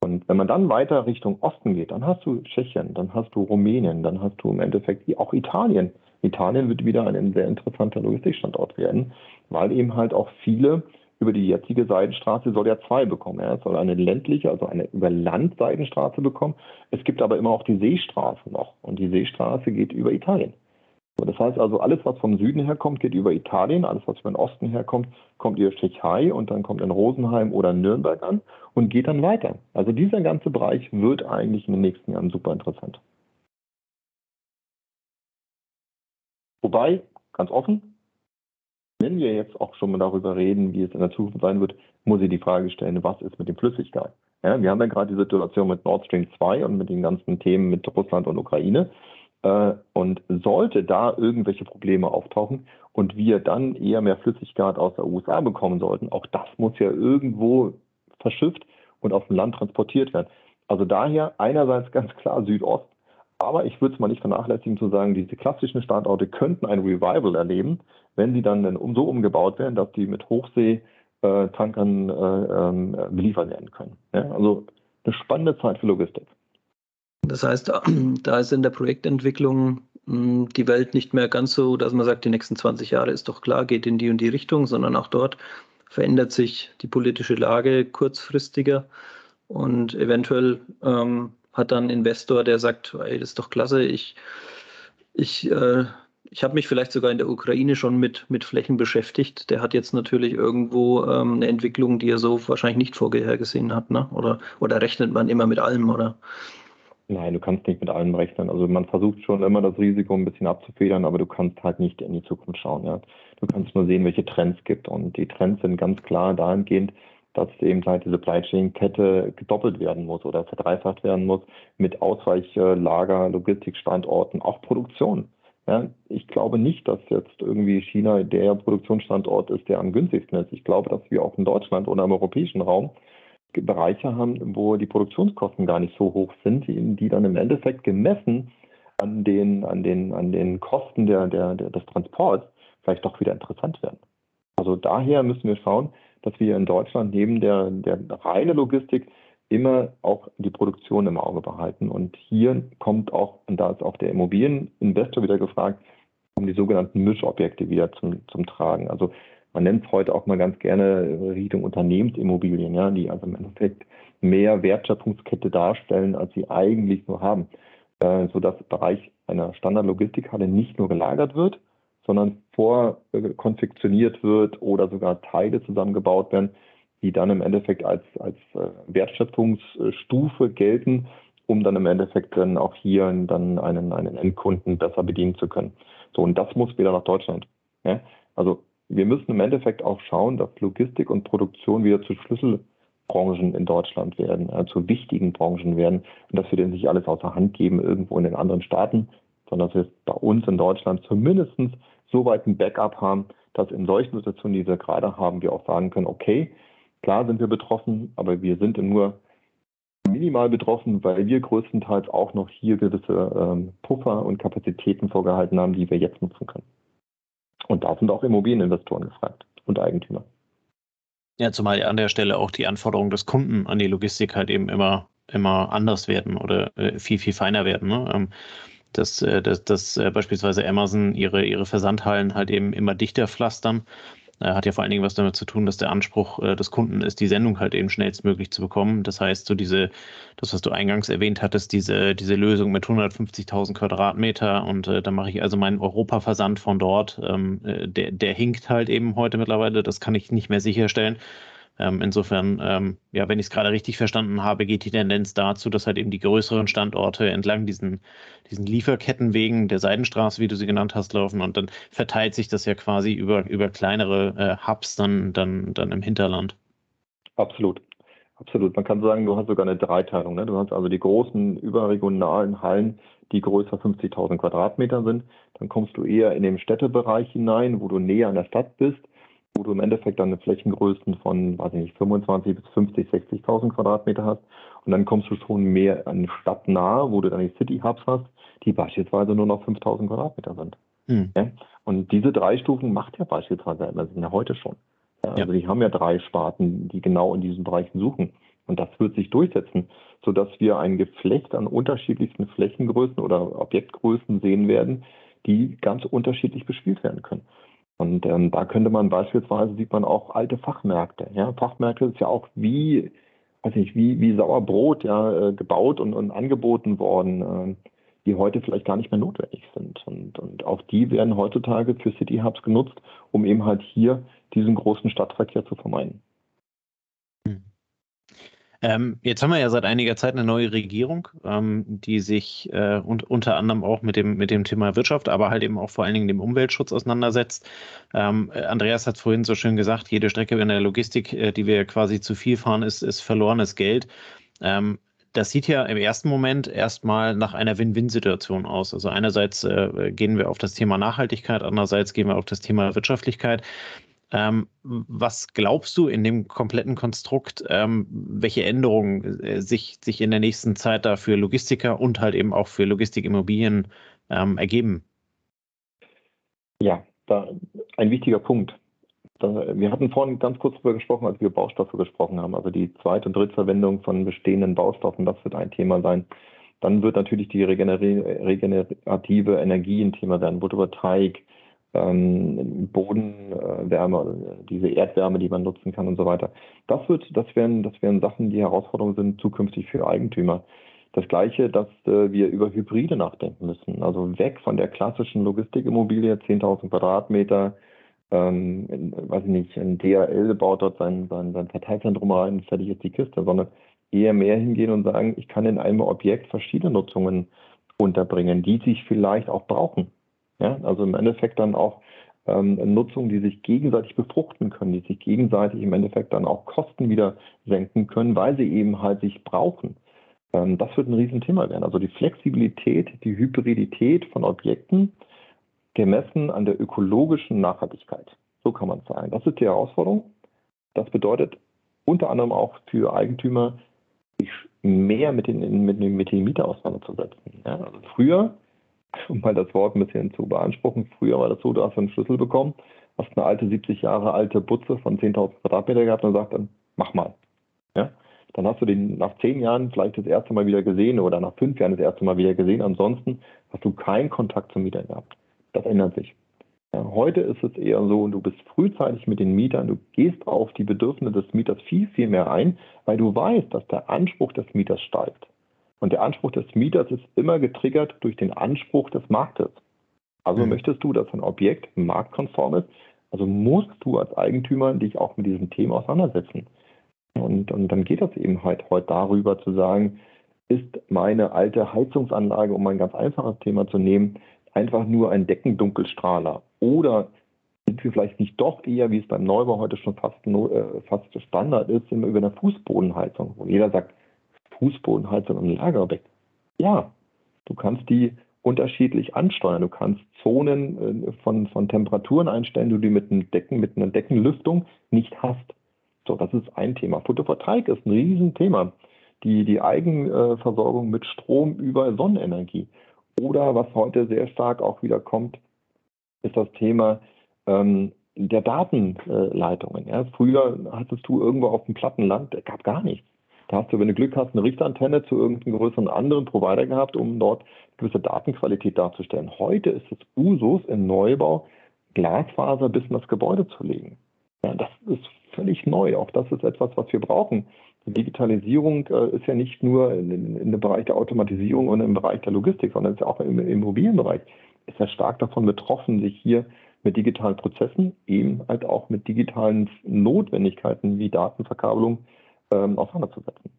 Und wenn man dann weiter Richtung Osten geht, dann hast du Tschechien, dann hast du Rumänien, dann hast du im Endeffekt auch Italien. Italien wird wieder ein sehr interessanter Logistikstandort werden, weil eben halt auch viele über die jetzige Seidenstraße soll ja zwei bekommen. Es soll eine ländliche, also eine über Land Seidenstraße bekommen. Es gibt aber immer auch die Seestraße noch. Und die Seestraße geht über Italien. Das heißt also, alles, was vom Süden herkommt, geht über Italien. Alles, was den Osten herkommt, kommt über Tschechei und dann kommt in Rosenheim oder Nürnberg an und geht dann weiter. Also dieser ganze Bereich wird eigentlich in den nächsten Jahren super interessant. Wobei, ganz offen, wenn wir jetzt auch schon mal darüber reden, wie es in der Zukunft sein wird, muss ich die Frage stellen, was ist mit den Flüssigkeiten? Ja, wir haben ja gerade die Situation mit Nord Stream 2 und mit den ganzen Themen mit Russland und Ukraine. Äh, und sollte da irgendwelche Probleme auftauchen und wir dann eher mehr Flüssigkeit aus der USA bekommen sollten, auch das muss ja irgendwo verschifft und auf dem Land transportiert werden. Also daher einerseits ganz klar Südost, aber ich würde es mal nicht vernachlässigen zu sagen, diese klassischen Standorte könnten ein Revival erleben, wenn sie dann so umgebaut werden, dass die mit Hochseetankern äh, ähm, beliefert werden können. Also eine spannende Zeit für Logistik. Das heißt, [CLEARS THROAT] da ist in der Projektentwicklung hm, die Welt nicht mehr ganz so, dass man sagt, die nächsten 20 Jahre ist doch klar, geht in die und die Richtung, sondern auch dort verändert sich die politische Lage kurzfristiger und eventuell ähm, hat dann ein Investor, der sagt, ey, das ist doch klasse, ich, ich äh, ich habe mich vielleicht sogar in der Ukraine schon mit, mit Flächen beschäftigt. Der hat jetzt natürlich irgendwo ähm, eine Entwicklung, die er so wahrscheinlich nicht vorhergesehen hat. Ne? Oder, oder rechnet man immer mit allem, oder? Nein, du kannst nicht mit allem rechnen. Also man versucht schon immer das Risiko ein bisschen abzufedern, aber du kannst halt nicht in die Zukunft schauen. Ja? Du kannst nur sehen, welche Trends es gibt. Und die Trends sind ganz klar dahingehend, dass eben halt diese Supply Chain Kette gedoppelt werden muss oder verdreifacht werden muss mit Ausweichlager, Logistikstandorten, auch Produktion. Ja, ich glaube nicht, dass jetzt irgendwie China der Produktionsstandort ist, der am günstigsten ist. Ich glaube, dass wir auch in Deutschland oder im europäischen Raum Bereiche haben, wo die Produktionskosten gar nicht so hoch sind, die dann im Endeffekt gemessen an den, an den, an den Kosten der, der, der, des Transports vielleicht doch wieder interessant werden. Also daher müssen wir schauen, dass wir in Deutschland neben der, der reinen Logistik immer auch die Produktion im Auge behalten. Und hier kommt auch, und da ist auch der Immobilieninvestor wieder gefragt, um die sogenannten Mischobjekte wieder zum, zum Tragen. Also man nennt es heute auch mal ganz gerne Richtung Unternehmensimmobilien, ja, die also im Endeffekt mehr Wertschöpfungskette darstellen, als sie eigentlich nur haben. Äh, sodass der Bereich einer Standardlogistikhalle nicht nur gelagert wird, sondern vorkonfektioniert wird oder sogar Teile zusammengebaut werden, die dann im Endeffekt als, als äh, Wertschöpfungsstufe gelten, um dann im Endeffekt dann auch hier dann einen, einen Endkunden besser bedienen zu können. So, und das muss wieder nach Deutschland. Ja? Also wir müssen im Endeffekt auch schauen, dass Logistik und Produktion wieder zu Schlüssel, Branchen in Deutschland werden, äh, zu wichtigen Branchen werden und dass wir denen nicht alles außer Hand geben irgendwo in den anderen Staaten, sondern dass wir bei uns in Deutschland zumindest so weit ein Backup haben, dass in solchen Situationen, die wir gerade haben, wir auch sagen können, okay, klar sind wir betroffen, aber wir sind nur minimal betroffen, weil wir größtenteils auch noch hier gewisse ähm, Puffer und Kapazitäten vorgehalten haben, die wir jetzt nutzen können. Und da sind auch Immobilieninvestoren gefragt und Eigentümer. Ja, zumal an der Stelle auch die Anforderungen des Kunden an die Logistik halt eben immer, immer anders werden oder äh, viel, viel feiner werden. Ne? Ähm, dass, äh, dass, dass äh, beispielsweise Amazon ihre, ihre Versandhallen halt eben immer dichter pflastern hat ja vor allen Dingen was damit zu tun, dass der Anspruch äh, des Kunden ist, die Sendung halt eben schnellstmöglich zu bekommen. Das heißt, so diese, das, was du eingangs erwähnt hattest, diese, diese Lösung mit 150.000 Quadratmeter und äh, da mache ich also meinen Europa-Versand von dort, ähm, äh, der, der hinkt halt eben heute mittlerweile. Das kann ich nicht mehr sicherstellen. Ähm, insofern, ähm, ja, wenn ich es gerade richtig verstanden habe, geht die Tendenz dazu, dass halt eben die größeren Standorte entlang diesen, diesen Lieferkettenwegen der Seidenstraße, wie du sie genannt hast, laufen und dann verteilt sich das ja quasi über, über kleinere äh, Hubs dann, dann, dann im Hinterland. Absolut. Absolut. Man kann sagen, du hast sogar eine Dreiteilung. Ne? Du hast also die großen überregionalen Hallen, die größer 50.000 Quadratmeter sind. Dann kommst du eher in den Städtebereich hinein, wo du näher an der Stadt bist wo du im Endeffekt dann eine Flächengrößen von, weiß ich nicht, 25 bis 50, 60.000 Quadratmeter hast. Und dann kommst du schon mehr an stadtnah, wo du dann die City Hubs hast, die beispielsweise nur noch 5.000 Quadratmeter sind. Hm. Ja? Und diese drei Stufen macht ja beispielsweise Amazon ja heute schon. Also ja. die haben ja drei Sparten, die genau in diesen Bereichen suchen. Und das wird sich durchsetzen, sodass wir ein Geflecht an unterschiedlichsten Flächengrößen oder Objektgrößen sehen werden, die ganz unterschiedlich bespielt werden können. Und ähm, da könnte man beispielsweise, sieht man auch alte Fachmärkte. Ja? Fachmärkte ist ja auch wie, weiß nicht, wie, wie Sauerbrot ja, äh, gebaut und, und angeboten worden, äh, die heute vielleicht gar nicht mehr notwendig sind. Und, und auch die werden heutzutage für City Hubs genutzt, um eben halt hier diesen großen Stadtverkehr zu vermeiden. Ähm, jetzt haben wir ja seit einiger Zeit eine neue Regierung, ähm, die sich äh, und, unter anderem auch mit dem, mit dem Thema Wirtschaft, aber halt eben auch vor allen Dingen dem Umweltschutz auseinandersetzt. Ähm, Andreas hat vorhin so schön gesagt, jede Strecke in der Logistik, äh, die wir quasi zu viel fahren, ist, ist verlorenes Geld. Ähm, das sieht ja im ersten Moment erstmal nach einer Win-Win-Situation aus. Also einerseits äh, gehen wir auf das Thema Nachhaltigkeit, andererseits gehen wir auf das Thema Wirtschaftlichkeit. Ähm, was glaubst du in dem kompletten Konstrukt, ähm, welche Änderungen äh, sich, sich in der nächsten Zeit da für Logistiker und halt eben auch für Logistikimmobilien ähm, ergeben? Ja, da ein wichtiger Punkt. wir hatten vorhin ganz kurz darüber gesprochen, als wir Baustoffe gesprochen haben, also die Zweit- und Drittverwendung von bestehenden Baustoffen, das wird ein Thema sein. Dann wird natürlich die regenerative Energie ein Thema sein, Photovoltaik, ähm, Bodenwärme, diese Erdwärme, die man nutzen kann und so weiter. Das wird, das wären, das wären Sachen, die Herausforderungen sind zukünftig für Eigentümer. Das Gleiche, dass äh, wir über Hybride nachdenken müssen. Also weg von der klassischen Logistikimmobilie, 10.000 Quadratmeter, ähm, weiß ich nicht, ein DHL baut dort sein, sein, sein Verteilzentrum rein, fertig ist die Kiste, sondern eher mehr hingehen und sagen, ich kann in einem Objekt verschiedene Nutzungen unterbringen, die sich vielleicht auch brauchen. Ja, also im Endeffekt dann auch ähm, Nutzungen, die sich gegenseitig befruchten können, die sich gegenseitig im Endeffekt dann auch Kosten wieder senken können, weil sie eben halt sich brauchen. Ähm, das wird ein Riesenthema werden. Also die Flexibilität, die Hybridität von Objekten gemessen an der ökologischen Nachhaltigkeit. So kann man sagen. Das ist die Herausforderung. Das bedeutet unter anderem auch für Eigentümer, sich mehr mit den, mit, mit den Mieter auseinanderzusetzen. Ja, also früher um mal das Wort ein bisschen zu beanspruchen, früher war das so, du hast einen Schlüssel bekommen, hast eine alte, 70 Jahre alte Butze von 10.000 Quadratmeter gehabt und sagt dann, mach mal. Ja? Dann hast du den nach zehn Jahren vielleicht das erste Mal wieder gesehen oder nach fünf Jahren das erste Mal wieder gesehen. Ansonsten hast du keinen Kontakt zum Mieter gehabt. Das ändert sich. Ja, heute ist es eher so, du bist frühzeitig mit den Mietern, du gehst auf die Bedürfnisse des Mieters viel, viel mehr ein, weil du weißt, dass der Anspruch des Mieters steigt. Und der Anspruch des Mieters ist immer getriggert durch den Anspruch des Marktes. Also mhm. möchtest du, dass ein Objekt marktkonform ist, also musst du als Eigentümer dich auch mit diesem Thema auseinandersetzen. Und, und dann geht das eben halt heute darüber zu sagen, ist meine alte Heizungsanlage, um ein ganz einfaches Thema zu nehmen, einfach nur ein Deckendunkelstrahler oder sind wir vielleicht nicht doch eher, wie es beim Neubau heute schon fast, äh, fast Standard ist, über eine Fußbodenheizung, wo jeder sagt, Fußbodenheizung im Lagerbeck. Ja, du kannst die unterschiedlich ansteuern. Du kannst Zonen äh, von, von Temperaturen einstellen, die du mit, einem Decken, mit einer Deckenlüftung nicht hast. So, das ist ein Thema. Photovoltaik ist ein Riesenthema. Die, die Eigenversorgung mit Strom über Sonnenenergie. Oder was heute sehr stark auch wieder kommt, ist das Thema ähm, der Datenleitungen. Ja, früher hattest du irgendwo auf dem Plattenland, gab gar nichts. Da hast du, wenn du Glück hast, eine Richtantenne zu irgendeinem größeren anderen Provider gehabt, um dort gewisse Datenqualität darzustellen. Heute ist es Usus im Neubau, Glasfaser bis in das Gebäude zu legen. Ja, das ist völlig neu. Auch das ist etwas, was wir brauchen. Die Digitalisierung äh, ist ja nicht nur in, in, in, dem Bereich der Automatisierung und im Bereich der Logistik, sondern ist auch im Immobilienbereich. Ist ja stark davon betroffen, sich hier mit digitalen Prozessen, eben halt auch mit digitalen Notwendigkeiten wie Datenverkabelung ähm, auseinanderzusetzen.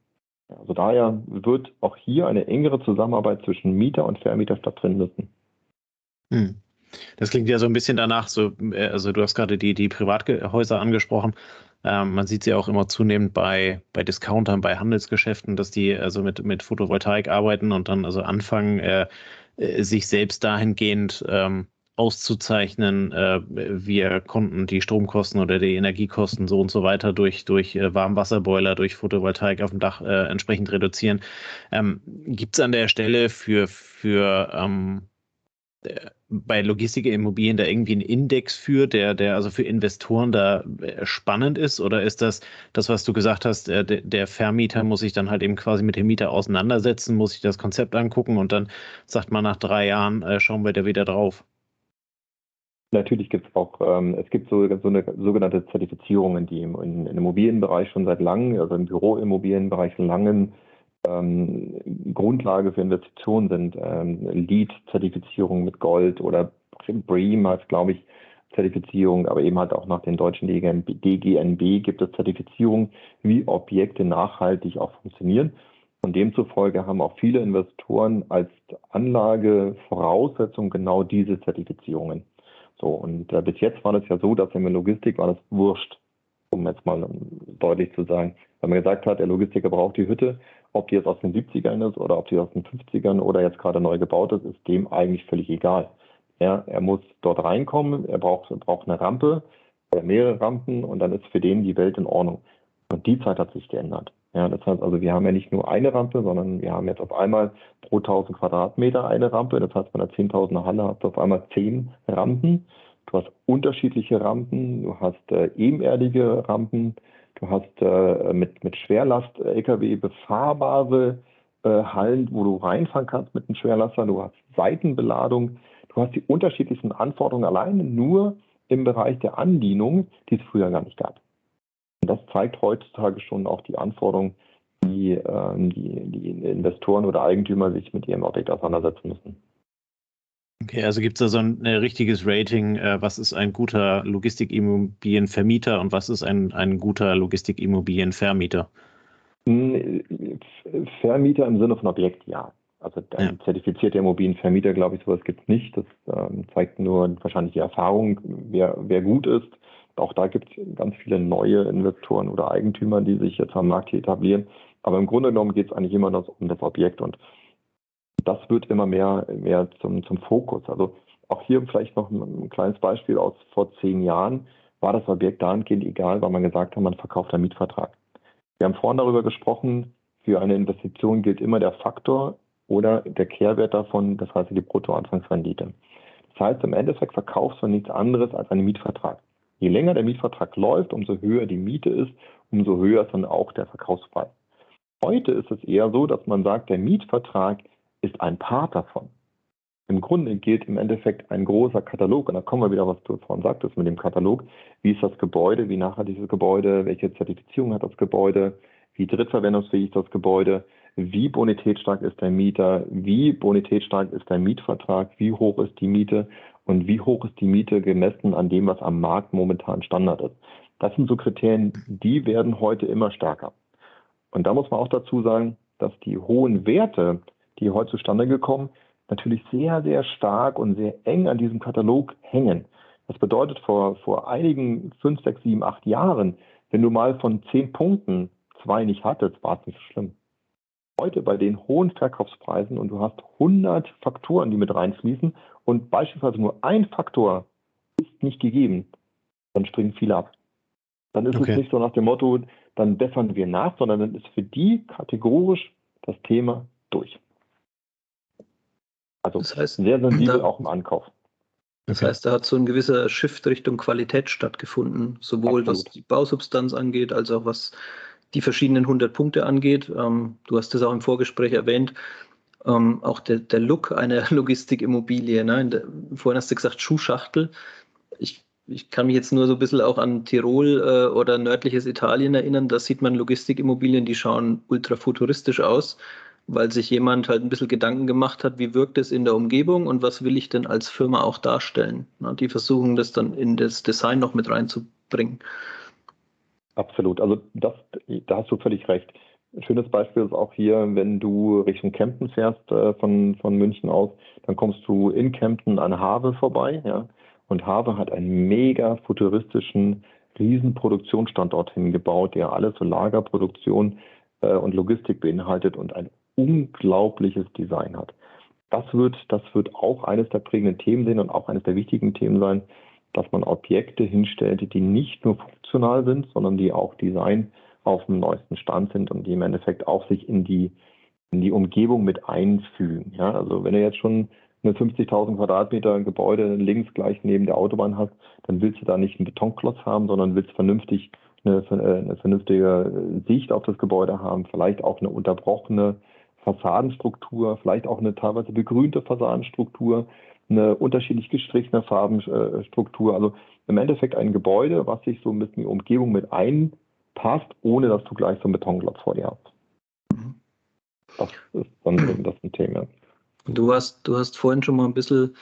Also daher wird auch hier eine engere Zusammenarbeit zwischen Mieter und Vermieter stattfinden müssen. Hm. Das klingt ja so ein bisschen danach, so, äh, also du hast gerade die, die Privathäuser angesprochen. Ähm, man sieht sie ja auch immer zunehmend bei, bei Discountern, bei Handelsgeschäften, dass die also mit, mit Photovoltaik arbeiten und dann also anfangen, äh, äh sich selbst dahingehend ähm, auszuzeichnen, äh, wir konnten die Stromkosten oder die Energiekosten so und so weiter durch, durch äh, Warmwasserboiler, durch Photovoltaik auf dem Dach äh, entsprechend reduzieren. Ähm, Gibt es an der Stelle für, für ähm, äh, bei Logistikimmobilien da irgendwie einen Index für, der, der also für Investoren da äh, spannend ist? Oder ist das das, was du gesagt hast, der, der Vermieter muss sich dann halt eben quasi mit dem Mieter auseinandersetzen, muss sich das Konzept angucken und dann sagt man nach drei Jahren, äh, schauen wir da wieder drauf? Natürlich gibt es auch, ähm, es gibt so, so eine sogenannte Zertifizierungen, die im, im Immobilienbereich schon seit langem, also im Büroimmobilienbereich langen ähm, Grundlage für Investitionen sind. Ähm, LEED-Zertifizierung mit Gold oder BREEAM heißt, glaube ich, Zertifizierung, aber eben halt auch nach den deutschen DGNB gibt es Zertifizierung, wie Objekte nachhaltig auch funktionieren. Und demzufolge haben auch viele Investoren als Anlagevoraussetzung genau diese Zertifizierungen. So, und äh, bis jetzt war das ja so, dass in der Logistik war das wurscht, um jetzt mal deutlich zu sagen. Wenn man gesagt hat, der Logistiker braucht die Hütte, ob die jetzt aus den 70ern ist oder ob die aus den 50ern oder jetzt gerade neu gebaut ist, ist dem eigentlich völlig egal. Ja, er muss dort reinkommen, er braucht, braucht eine Rampe oder mehrere Rampen und dann ist für den die Welt in Ordnung. Und die Zeit hat sich geändert. Ja, das heißt also, wir haben ja nicht nur eine Rampe, sondern wir haben jetzt auf einmal pro 1000 Quadratmeter eine Rampe. Das heißt, bei einer 10.000er Halle hast du auf einmal 10 Rampen. Du hast unterschiedliche Rampen, du hast äh, ebenerdige Rampen, du hast äh, mit, mit Schwerlast-Lkw befahrbare äh, Hallen, wo du reinfahren kannst mit einem Schwerlaster, du hast Seitenbeladung, du hast die unterschiedlichsten Anforderungen alleine nur im Bereich der Andienung, die es früher gar nicht gab. Das zeigt heutzutage schon auch die Anforderungen, die, ähm, die, die Investoren oder Eigentümer sich mit ihrem Objekt auseinandersetzen müssen. Okay, also gibt es da so ein, ein richtiges Rating, äh, was ist ein guter Logistikimmobilienvermieter und was ist ein, ein guter Logistikimmobilienvermieter? Vermieter im Sinne von Objekt, ja. Also ein ja. zertifizierter Immobilienvermieter, glaube ich, sowas gibt es nicht. Das ähm, zeigt nur wahrscheinlich die Erfahrung, wer, wer gut ist. Auch da gibt es ganz viele neue Investoren oder Eigentümer, die sich jetzt am Markt hier etablieren. Aber im Grunde genommen geht es eigentlich immer noch um das Objekt und das wird immer mehr, mehr zum, zum Fokus. Also auch hier vielleicht noch ein kleines Beispiel aus vor zehn Jahren war das Objekt dahingehend egal, weil man gesagt hat, man verkauft einen Mietvertrag. Wir haben vorhin darüber gesprochen, für eine Investition gilt immer der Faktor oder der Kehrwert davon, das heißt die Bruttoanfangsrendite. Das heißt, im Endeffekt verkaufst du nichts anderes als einen Mietvertrag. Je länger der Mietvertrag läuft, umso höher die Miete ist, umso höher ist dann auch der Verkaufspreis. Heute ist es eher so, dass man sagt, der Mietvertrag ist ein Part davon. Im Grunde gilt im Endeffekt ein großer Katalog, und da kommen wir wieder, was du vorhin sagtest mit dem Katalog. Wie ist das Gebäude? Wie nachhaltig ist das Gebäude? Welche Zertifizierung hat das Gebäude? Wie drittverwendungsfähig ist das Gebäude? Wie bonitätsstark ist der Mieter? Wie bonitätsstark ist der Mietvertrag? Wie hoch ist die Miete? Und wie hoch ist die Miete gemessen an dem, was am Markt momentan Standard ist. Das sind so Kriterien, die werden heute immer stärker. Und da muss man auch dazu sagen, dass die hohen Werte, die heute zustande gekommen, natürlich sehr, sehr stark und sehr eng an diesem Katalog hängen. Das bedeutet, vor, vor einigen fünf, sechs, sieben, acht Jahren, wenn du mal von zehn Punkten zwei nicht hattest, war es nicht so schlimm. Heute bei den hohen Verkaufspreisen und du hast 100 Faktoren, die mit reinfließen und beispielsweise nur ein Faktor ist nicht gegeben, dann springen viele ab. Dann ist okay. es nicht so nach dem Motto, dann bessern wir nach, sondern dann ist für die kategorisch das Thema durch. Also das heißt, sehr sensibel da, auch im Ankauf. Das heißt, da hat so ein gewisser Shift Richtung Qualität stattgefunden, sowohl Absolut. was die Bausubstanz angeht, als auch was die verschiedenen 100 Punkte angeht. Ähm, du hast das auch im Vorgespräch erwähnt. Ähm, auch der, der Look einer [LAUGHS] Logistikimmobilie. Ne? vorhin hast du gesagt Schuhschachtel. Ich ich kann mich jetzt nur so ein bisschen auch an Tirol äh, oder nördliches Italien erinnern. Da sieht man Logistikimmobilien, die schauen ultra futuristisch aus, weil sich jemand halt ein bisschen Gedanken gemacht hat, wie wirkt es in der Umgebung und was will ich denn als Firma auch darstellen. Na, die versuchen das dann in das Design noch mit reinzubringen. Absolut. Also das, da hast du völlig recht. Ein schönes Beispiel ist auch hier, wenn du Richtung Kempten fährst äh, von, von München aus, dann kommst du in Kempten an Habe vorbei. Ja? Und Habe hat einen mega futuristischen Riesenproduktionsstandort hingebaut, der alles so Lagerproduktion äh, und Logistik beinhaltet und ein unglaubliches Design hat. Das wird, das wird auch eines der prägenden Themen sein und auch eines der wichtigen Themen sein, dass man Objekte hinstellt, die nicht nur funktional sind, sondern die auch Design auf dem neuesten Stand sind und die im Endeffekt auch sich in die, in die Umgebung mit einfügen. Ja, also wenn ihr jetzt schon eine 50.000 Quadratmeter Gebäude links gleich neben der Autobahn hast, dann willst du da nicht einen Betonklotz haben, sondern willst vernünftig eine, äh, eine vernünftige Sicht auf das Gebäude haben, vielleicht auch eine unterbrochene Fassadenstruktur, vielleicht auch eine teilweise begrünte Fassadenstruktur, eine unterschiedlich gestrichene Farbenstruktur. Also im Endeffekt ein Gebäude, was sich so mit der Umgebung mit einpasst, ohne dass du gleich so einen Betonklotz vor dir hast. Mhm. Das ist dann das ein Thema. Du hast, du hast vorhin schon mal ein bisschen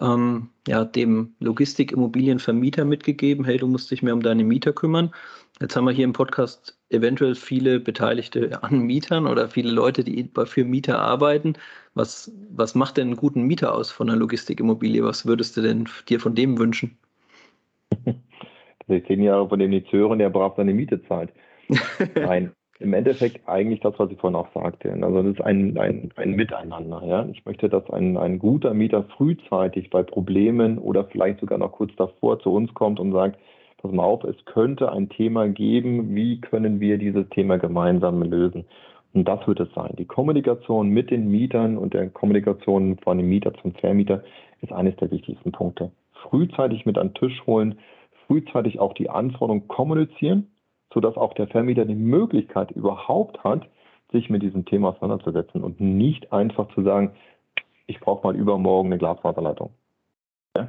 ähm, ja, dem Logistikimmobilienvermieter mitgegeben, hey, du musst dich mehr um deine Mieter kümmern. Jetzt haben wir hier im Podcast eventuell viele Beteiligte an Mietern oder viele Leute, die für Mieter arbeiten. Was, was macht denn einen guten Mieter aus von einer Logistikimmobilie? Was würdest du denn dir von dem wünschen? [LAUGHS] Dass ich zehn Jahre von dem nichts höre, der brav seine Miete zahlt. [LAUGHS] Nein, im Endeffekt eigentlich das, was ich vorhin auch sagte. Also das ist ein, ein, ein Miteinander. Ja? Ich möchte, dass ein, ein guter Mieter frühzeitig bei Problemen oder vielleicht sogar noch kurz davor zu uns kommt und sagt, pass mal auf, es könnte ein Thema geben, wie können wir dieses Thema gemeinsam lösen. Und das wird es sein. Die Kommunikation mit den Mietern und der Kommunikation von dem Mieter zum Vermieter ist eines der wichtigsten Punkte. Frühzeitig mit an den Tisch holen, frühzeitig auch die Anforderungen kommunizieren sodass auch der Vermieter die Möglichkeit überhaupt hat, sich mit diesem Thema auseinanderzusetzen und nicht einfach zu sagen, ich brauche mal übermorgen eine Glasfaserleitung. Ja?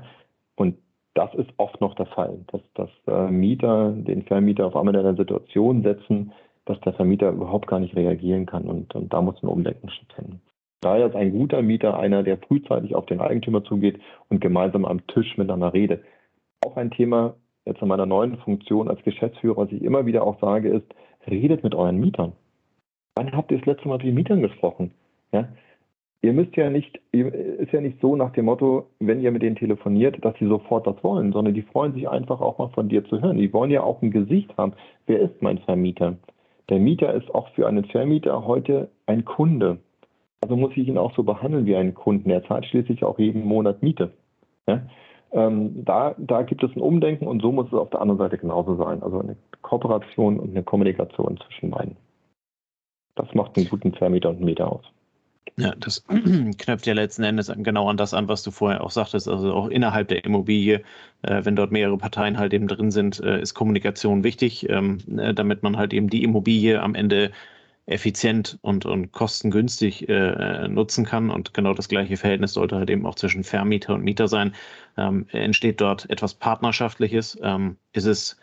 Und das ist oft noch der Fall, dass, dass äh, Mieter den Vermieter auf einmal in eine Situation setzen, dass der Vermieter überhaupt gar nicht reagieren kann. Und, und da muss ein Umdenken stattfinden. Daher ist ein guter Mieter einer, der frühzeitig auf den Eigentümer zugeht und gemeinsam am Tisch miteinander redet. Auch ein Thema, jetzt in meiner neuen Funktion als Geschäftsführer, was ich immer wieder auch sage, ist, redet mit euren Mietern. Wann habt ihr das letzte Mal mit den Mietern gesprochen? Ja? Ihr müsst ja nicht, ist ja nicht so nach dem Motto, wenn ihr mit denen telefoniert, dass sie sofort das wollen, sondern die freuen sich einfach auch mal von dir zu hören. Die wollen ja auch ein Gesicht haben. Wer ist mein Vermieter? Der Mieter ist auch für einen Vermieter heute ein Kunde. Also muss ich ihn auch so behandeln wie einen Kunden. Er zahlt schließlich auch jeden Monat Miete. Ja? Ähm, da, da gibt es ein Umdenken und so muss es auf der anderen Seite genauso sein. Also eine Kooperation und eine Kommunikation zwischen beiden. Das macht einen guten Vermieter und Mieter aus. Ja, das [CLEARS THROAT] knöpft ja letzten Endes genau an das an, was du vorher auch sagtest. Also auch innerhalb der Immobilie, äh, wenn dort mehrere Parteien halt eben drin sind, äh, ist Kommunikation wichtig, ähm, äh, damit man halt eben die Immobilie am Ende effizient und, und kostengünstig äh, nutzen kann. Und genau das gleiche Verhältnis sollte halt eben auch zwischen Vermieter und Mieter sein. Ähm, entsteht dort etwas Partnerschaftliches? Ähm, ist es,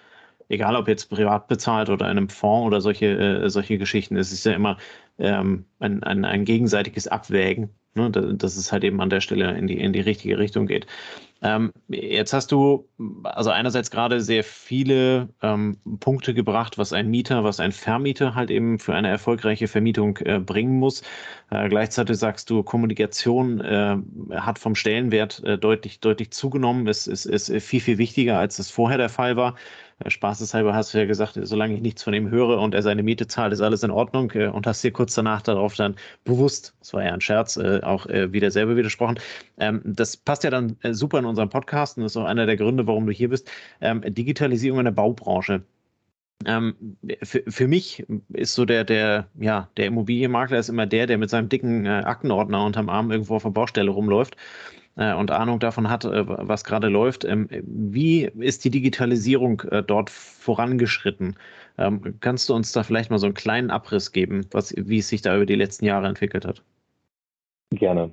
egal ob jetzt privat bezahlt oder in einem Fonds oder solche, äh, solche Geschichten, es ist ja immer, ähm, ein, ein, ein gegenseitiges Abwägen, ne, dass es halt eben an der Stelle in die, in die richtige Richtung geht. Ähm, jetzt hast du also einerseits gerade sehr viele ähm, Punkte gebracht, was ein Mieter, was ein Vermieter halt eben für eine erfolgreiche Vermietung äh, bringen muss. Äh, gleichzeitig sagst du, Kommunikation äh, hat vom Stellenwert äh, deutlich, deutlich zugenommen. Es ist, ist, viel, viel wichtiger, als es vorher der Fall war. Äh, spaßeshalber hast du ja gesagt, solange ich nichts von ihm höre und er seine Miete zahlt, ist alles in Ordnung äh, und hast dir kurz danach darauf dann bewusst, das war ja ein Scherz, äh, auch wieder selber widersprochen. Ähm, das passt ja dann super in unseren Podcast und ist auch einer der Gründe, warum du hier bist. Ähm, Digitalisierung in der Baubranche. Ähm, für, für, mich ist so der, der, ja, der Immobilienmakler ist immer der, der mit seinem dicken äh, Aktenordner unterm Arm irgendwo auf der Baustelle rumläuft äh, und Ahnung davon hat, äh, was gerade läuft. Ähm, wie ist die Digitalisierung äh, dort vorangeschritten? Ähm, kannst du uns da vielleicht mal so einen kleinen Abriss geben, was, wie es sich da über die letzten Jahre entwickelt hat? Gerne.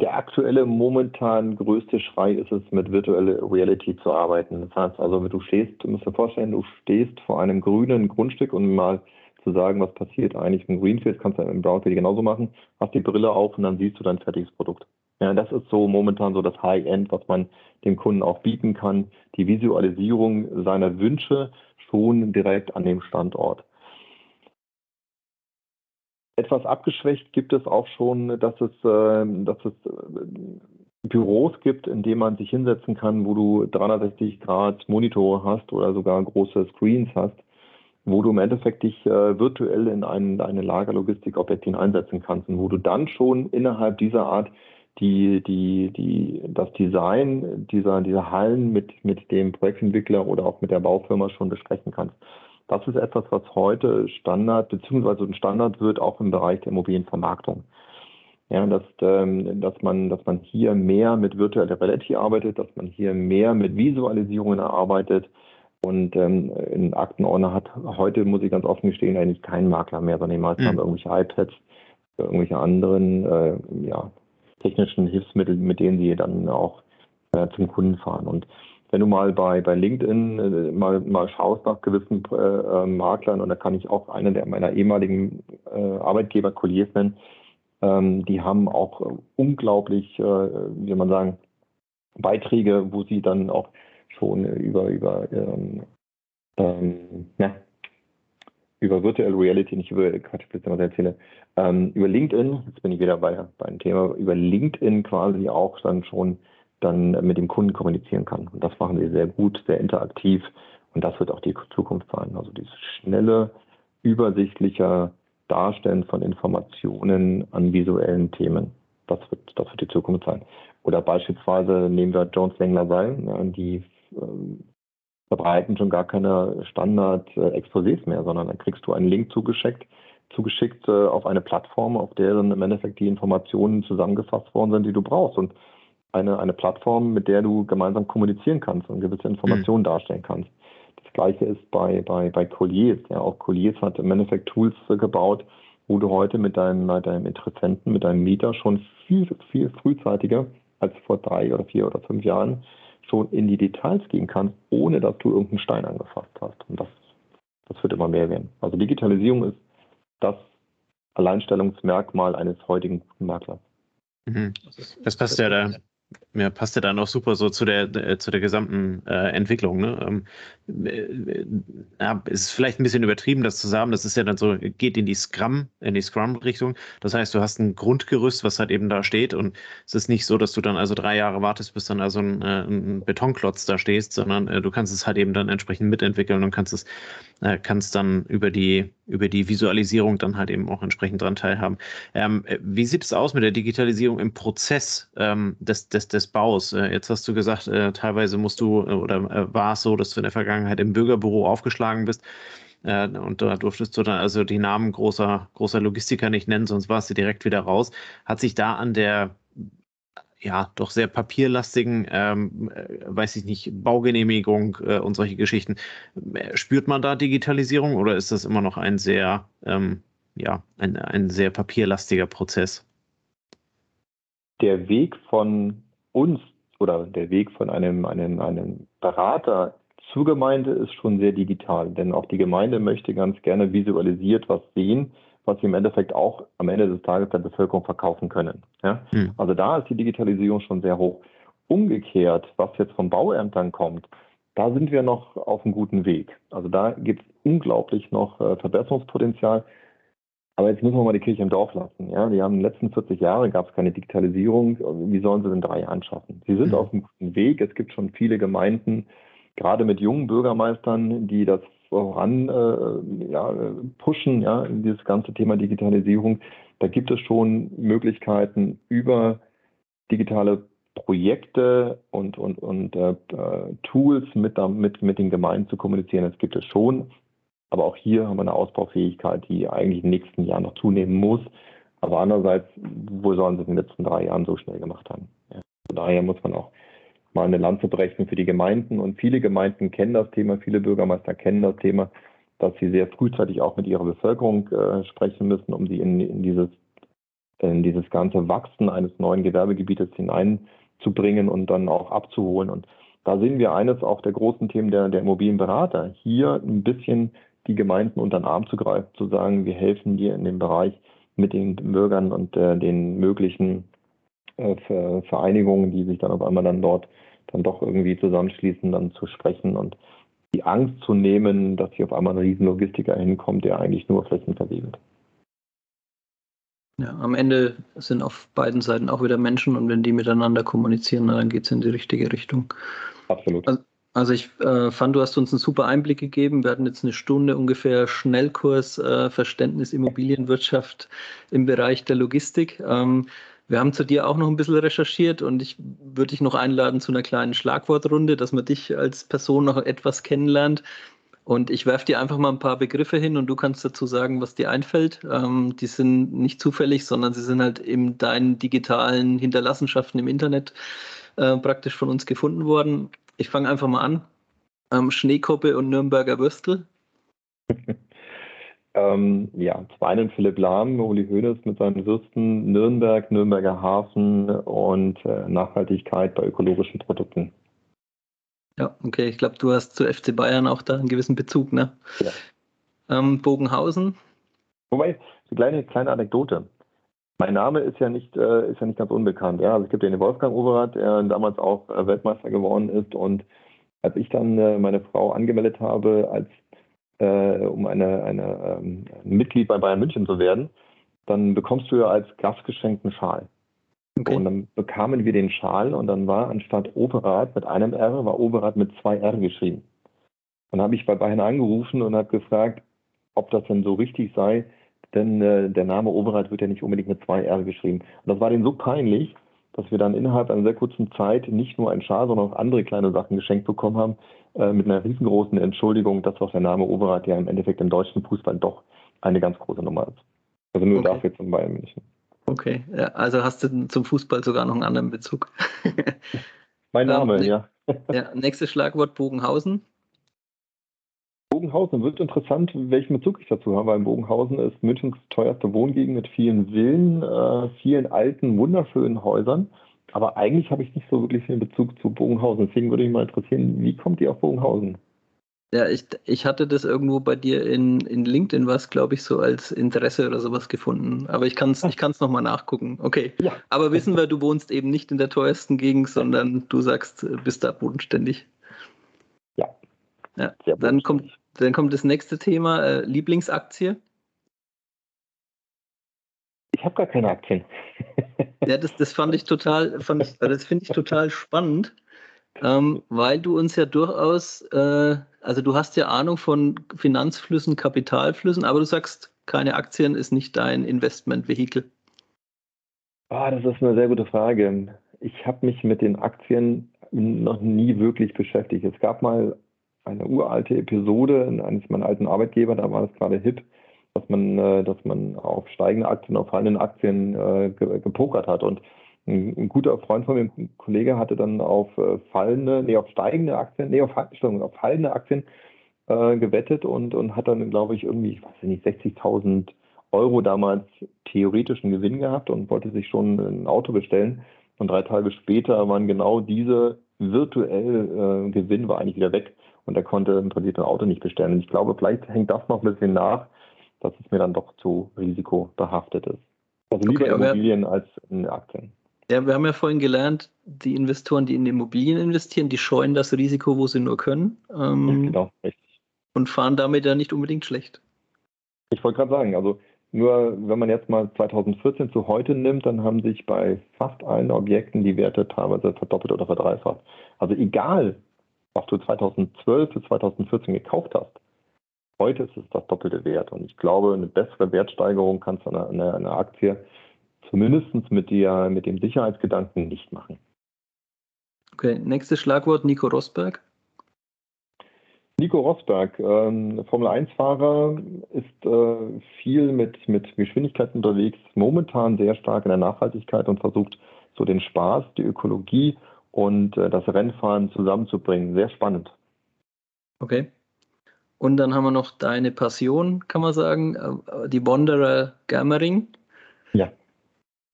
Der aktuelle, momentan größte Schrei ist es, mit virtueller Reality zu arbeiten. Das heißt also, du stehst, du musst dir vorstellen, du stehst vor einem grünen Grundstück und mal zu sagen, was passiert eigentlich im Greenfield, kannst du im Brownfield genauso machen, hast die Brille auf und dann siehst du dein fertiges Produkt. Ja, das ist so momentan so das High-End, was man dem Kunden auch bieten kann. Die Visualisierung seiner Wünsche schon direkt an dem Standort. Etwas abgeschwächt gibt es auch schon, dass es, äh, dass es äh, Büros gibt, in denen man sich hinsetzen kann, wo du 360 Grad Monitore hast oder sogar große Screens hast, wo du im Endeffekt dich äh, virtuell in ein, eine Lagerlogistikobjekt hineinsetzen kannst und wo du dann schon innerhalb dieser Art die, die, die, das Design dieser, dieser Hallen mit, mit dem Projektentwickler oder auch mit der Baufirma schon besprechen kannst. Das ist etwas, was heute Standard beziehungsweise ein Standard wird, auch im Bereich der Immobilienvermarktung. Ja, dass, ähm, dass, man, dass man hier mehr mit virtueller Reality arbeitet, dass man hier mehr mit Visualisierungen arbeitet. Und ähm, in Aktenordner hat heute, muss ich ganz offen gestehen, eigentlich kein Makler mehr, sondern die meisten mhm. haben irgendwelche iPads, irgendwelche anderen äh, ja, technischen Hilfsmittel, mit denen sie dann auch äh, zum Kunden fahren. Und wenn du mal bei, bei LinkedIn äh, mal, mal schaust nach gewissen äh, äh Maklern, und da kann ich auch einen der meiner ehemaligen äh, Arbeitgeber Colliers nennen, ähm, die haben auch unglaublich, äh, wie soll man sagen, Beiträge, wo sie dann auch schon über, über ähm, ähm, ja, über Virtual Reality, nicht über Quatsch, was ich erzähle, ähm, über LinkedIn, jetzt bin ich wieder bei, bei einem Thema, über LinkedIn quasi auch dann schon dann mit dem Kunden kommunizieren kann. Und das machen sie sehr gut, sehr interaktiv und das wird auch die Zukunft sein. Also dieses schnelle, übersichtliche Darstellen von Informationen an visuellen Themen. Das wird, das wird die Zukunft sein. Oder beispielsweise nehmen wir Jones Lang LaSalle, die ähm, verbreiten schon gar keine Standard-Exposés mehr, sondern dann kriegst du einen Link zugeschickt, zugeschickt äh, auf eine Plattform, auf deren im Endeffekt die Informationen zusammengefasst worden sind, die du brauchst. Und eine, eine Plattform, mit der du gemeinsam kommunizieren kannst und gewisse Informationen mhm. darstellen kannst. Das gleiche ist bei, bei, bei Colliers. Ja, auch Colliers hat im Endeffekt Tools gebaut, wo du heute mit deinem, mit deinem Interessenten, mit deinem Mieter schon viel, viel frühzeitiger als vor drei oder vier oder fünf Jahren schon in die Details gehen kannst, ohne dass du irgendeinen Stein angefasst hast. Und das, das wird immer mehr werden. Also Digitalisierung ist das Alleinstellungsmerkmal eines heutigen guten Maklers. Mhm. Das passt ja da ja, passt ja dann auch super so zu der, äh, zu der gesamten äh, Entwicklung. Ne? Ähm, äh, ja, ist vielleicht ein bisschen übertrieben, das zu sagen. Das ist ja dann so, geht in die Scrum, in die Scrum-Richtung. Das heißt, du hast ein Grundgerüst, was halt eben da steht. Und es ist nicht so, dass du dann also drei Jahre wartest, bis dann also ein, äh, ein Betonklotz da stehst, sondern äh, du kannst es halt eben dann entsprechend mitentwickeln und kannst es, äh, kannst dann über die, über die Visualisierung dann halt eben auch entsprechend dran teilhaben. Ähm, wie sieht es aus mit der Digitalisierung im Prozess ähm, des, des, des Baus? Äh, jetzt hast du gesagt, äh, teilweise musst du äh, oder äh, war es so, dass du in der Vergangenheit im Bürgerbüro aufgeschlagen bist. Äh, und da durftest du dann also die Namen großer, großer Logistiker nicht nennen, sonst warst du direkt wieder raus. Hat sich da an der ja, doch sehr papierlastigen, ähm, weiß ich nicht, Baugenehmigung äh, und solche Geschichten. Spürt man da Digitalisierung oder ist das immer noch ein sehr, ähm, ja, ein, ein sehr papierlastiger Prozess? Der Weg von uns oder der Weg von einem, einem, einem Berater zur Gemeinde ist schon sehr digital, denn auch die Gemeinde möchte ganz gerne visualisiert was sehen, was sie im Endeffekt auch am Ende des Tages der Bevölkerung verkaufen können. Ja? Hm. Also da ist die Digitalisierung schon sehr hoch. Umgekehrt, was jetzt von Bauämtern kommt, da sind wir noch auf einem guten Weg. Also da gibt es unglaublich noch äh, Verbesserungspotenzial. Aber jetzt müssen wir mal die Kirche im Dorf lassen. Ja, die haben in den letzten 40 Jahren gab es keine Digitalisierung. Wie sollen sie in drei Jahren schaffen? Sie sind mhm. auf einem guten Weg. Es gibt schon viele Gemeinden, gerade mit jungen Bürgermeistern, die das voran äh, ja, pushen, ja, in dieses ganze Thema Digitalisierung. Da gibt es schon Möglichkeiten über digitale Projekte und, und, und äh, Tools mit, mit, mit den Gemeinden zu kommunizieren. Das gibt es schon. Aber auch hier haben wir eine Ausbaufähigkeit, die eigentlich in den nächsten Jahren noch zunehmen muss. Aber andererseits, wo sollen sie es in den letzten drei Jahren so schnell gemacht haben? Ja. Von daher muss man auch mal eine Lanze brechen für die Gemeinden. Und viele Gemeinden kennen das Thema, viele Bürgermeister kennen das Thema, dass sie sehr frühzeitig auch mit ihrer Bevölkerung äh, sprechen müssen, um sie in, in, dieses, in dieses ganze Wachsen eines neuen Gewerbegebietes hineinzubringen und dann auch abzuholen. Und da sehen wir eines auch der großen Themen der, der Immobilienberater, hier ein bisschen die Gemeinden unter den Arm zu greifen, zu sagen, wir helfen dir in dem Bereich mit den Bürgern und äh, den möglichen äh, Vereinigungen, die sich dann auf einmal dann dort dann doch irgendwie zusammenschließen, dann zu sprechen und die Angst zu nehmen, dass hier auf einmal ein Riesenlogistiker hinkommt, der eigentlich nur Flächen versiegelt. Ja, am Ende sind auf beiden Seiten auch wieder Menschen und wenn die miteinander kommunizieren, dann geht es in die richtige Richtung. Absolut. Also, also ich äh, fand, du hast uns einen super Einblick gegeben. Wir hatten jetzt eine Stunde ungefähr Schnellkurs äh, Verständnis Immobilienwirtschaft im Bereich der Logistik. Ähm, wir haben zu dir auch noch ein bisschen recherchiert und ich würde dich noch einladen zu einer kleinen Schlagwortrunde, dass man dich als Person noch etwas kennenlernt. Und ich werfe dir einfach mal ein paar Begriffe hin und du kannst dazu sagen, was dir einfällt. Ähm, die sind nicht zufällig, sondern sie sind halt in deinen digitalen Hinterlassenschaften im Internet äh, praktisch von uns gefunden worden. Ich fange einfach mal an. Ähm, Schneekoppe und Nürnberger Würstel. [LAUGHS] Ähm, ja, zum einen Philipp Lahm, Uli Hoeneß mit seinen Würsten, Nürnberg, Nürnberger Hafen und äh, Nachhaltigkeit bei ökologischen Produkten. Ja, okay. Ich glaube, du hast zu FC Bayern auch da einen gewissen Bezug, ne? Ja. Ähm, Bogenhausen. Wobei, eine kleine, kleine Anekdote. Mein Name ist ja nicht, äh, ist ja nicht ganz unbekannt. Ja? Also es gibt ja den Wolfgang Overath, der damals auch äh, Weltmeister geworden ist. Und als ich dann äh, meine Frau angemeldet habe als äh, um eine, eine ähm, Mitglied bei Bayern München zu werden, dann bekommst du ja als Gastgeschenk einen Schal. Okay. Und dann bekamen wir den Schal und dann war anstatt Operath mit einem R, war Operath mit zwei R geschrieben. Dann habe ich bei Bayern angerufen und habe gefragt, ob das denn so richtig sei, denn äh, der Name Operath wird ja nicht unbedingt mit zwei R geschrieben. Und das war denen so peinlich, dass wir dann innerhalb einer sehr kurzen Zeit nicht nur ein Schal, sondern auch andere kleine Sachen geschenkt bekommen haben, äh, mit einer riesengroßen Entschuldigung, dass auch der Name Overath ja im Endeffekt im deutschen Fußball doch eine ganz große Nummer ist. Also nur okay. dafür zum Bayern München. Okay, ja, also hast du zum Fußball sogar noch einen anderen Bezug. mein [LAUGHS] Name, ähm, ja. ja. Nächstes Schlagwort Bogenhausen. Bogenhausen wird interessant, welchen Bezug ich dazu habe, weil Bogenhausen ist Münchens teuerste Wohngegend mit vielen Villen, äh, vielen alten, wunderschönen Häusern. Aber eigentlich habe ich nicht so wirklich viel Bezug zu Bogenhausen. Deswegen würde mich mal interessieren, wie kommt ihr auf Bogenhausen? Ja, ich, ich hatte das irgendwo bei dir in, in LinkedIn was, glaube ich, so als Interesse oder sowas gefunden. Aber ich kann es ich kann's nochmal nachgucken. Okay. Ja. Aber wissen wir, du wohnst eben nicht in der teuersten Gegend, sondern du sagst, bist da bodenständig. Ja. Dann, kommt, dann kommt das nächste Thema, äh, Lieblingsaktie. Ich habe gar keine Aktien. [LAUGHS] ja, das, das fand ich total, fand ich, das finde ich total spannend, ähm, weil du uns ja durchaus, äh, also du hast ja Ahnung von Finanzflüssen, Kapitalflüssen, aber du sagst, keine Aktien ist nicht dein Investmentvehikel. Ah, das ist eine sehr gute Frage. Ich habe mich mit den Aktien noch nie wirklich beschäftigt. Es gab mal eine uralte Episode in eines meiner alten Arbeitgeber, da war es gerade hip, dass man, äh, dass man auf steigende Aktien, auf fallende Aktien äh, gepokert hat. Und ein, ein, guter Freund von mir, ein Kollege, hatte dann auf äh, fallende, nee, auf steigende Aktien, nee, auf, auf fallende Aktien äh, gewettet und, und hat dann, glaube ich, irgendwie, ich weiß nicht, 60.000 Euro damals theoretischen Gewinn gehabt und wollte sich schon ein Auto bestellen. Und drei Tage später waren genau diese virtuell äh, Gewinn war eigentlich wieder weg und er konnte im Prinzip ein Auto nicht bestellen. Und ich glaube, vielleicht hängt das noch ein bisschen nach, dass es mir dann doch zu risikobehaftet ist. Also lieber okay, Immobilien als in Aktien. Ja, wir haben ja vorhin gelernt, die Investoren, die in Immobilien investieren, die scheuen das Risiko, wo sie nur können. Ähm, genau, richtig. Und fahren damit ja nicht unbedingt schlecht. Ich wollte gerade sagen, also nur wenn man jetzt mal 2014 zu heute nimmt, dann haben sich bei fast allen Objekten die Werte teilweise verdoppelt oder verdreifacht. Also egal, was du 2012 bis 2014 gekauft hast, heute ist es das doppelte Wert. Und ich glaube, eine bessere Wertsteigerung kannst du an einer, einer Aktie zumindest mit, der, mit dem Sicherheitsgedanken nicht machen. Okay, nächstes Schlagwort, Nico Rosberg. Nico Rosberg, ähm, Formel-1-Fahrer, ist äh, viel mit, mit Geschwindigkeit unterwegs, momentan sehr stark in der Nachhaltigkeit und versucht so den Spaß, die Ökologie und äh, das Rennfahren zusammenzubringen. Sehr spannend. Okay. Und dann haben wir noch deine Passion, kann man sagen, äh, die Wanderer Germering. Ja,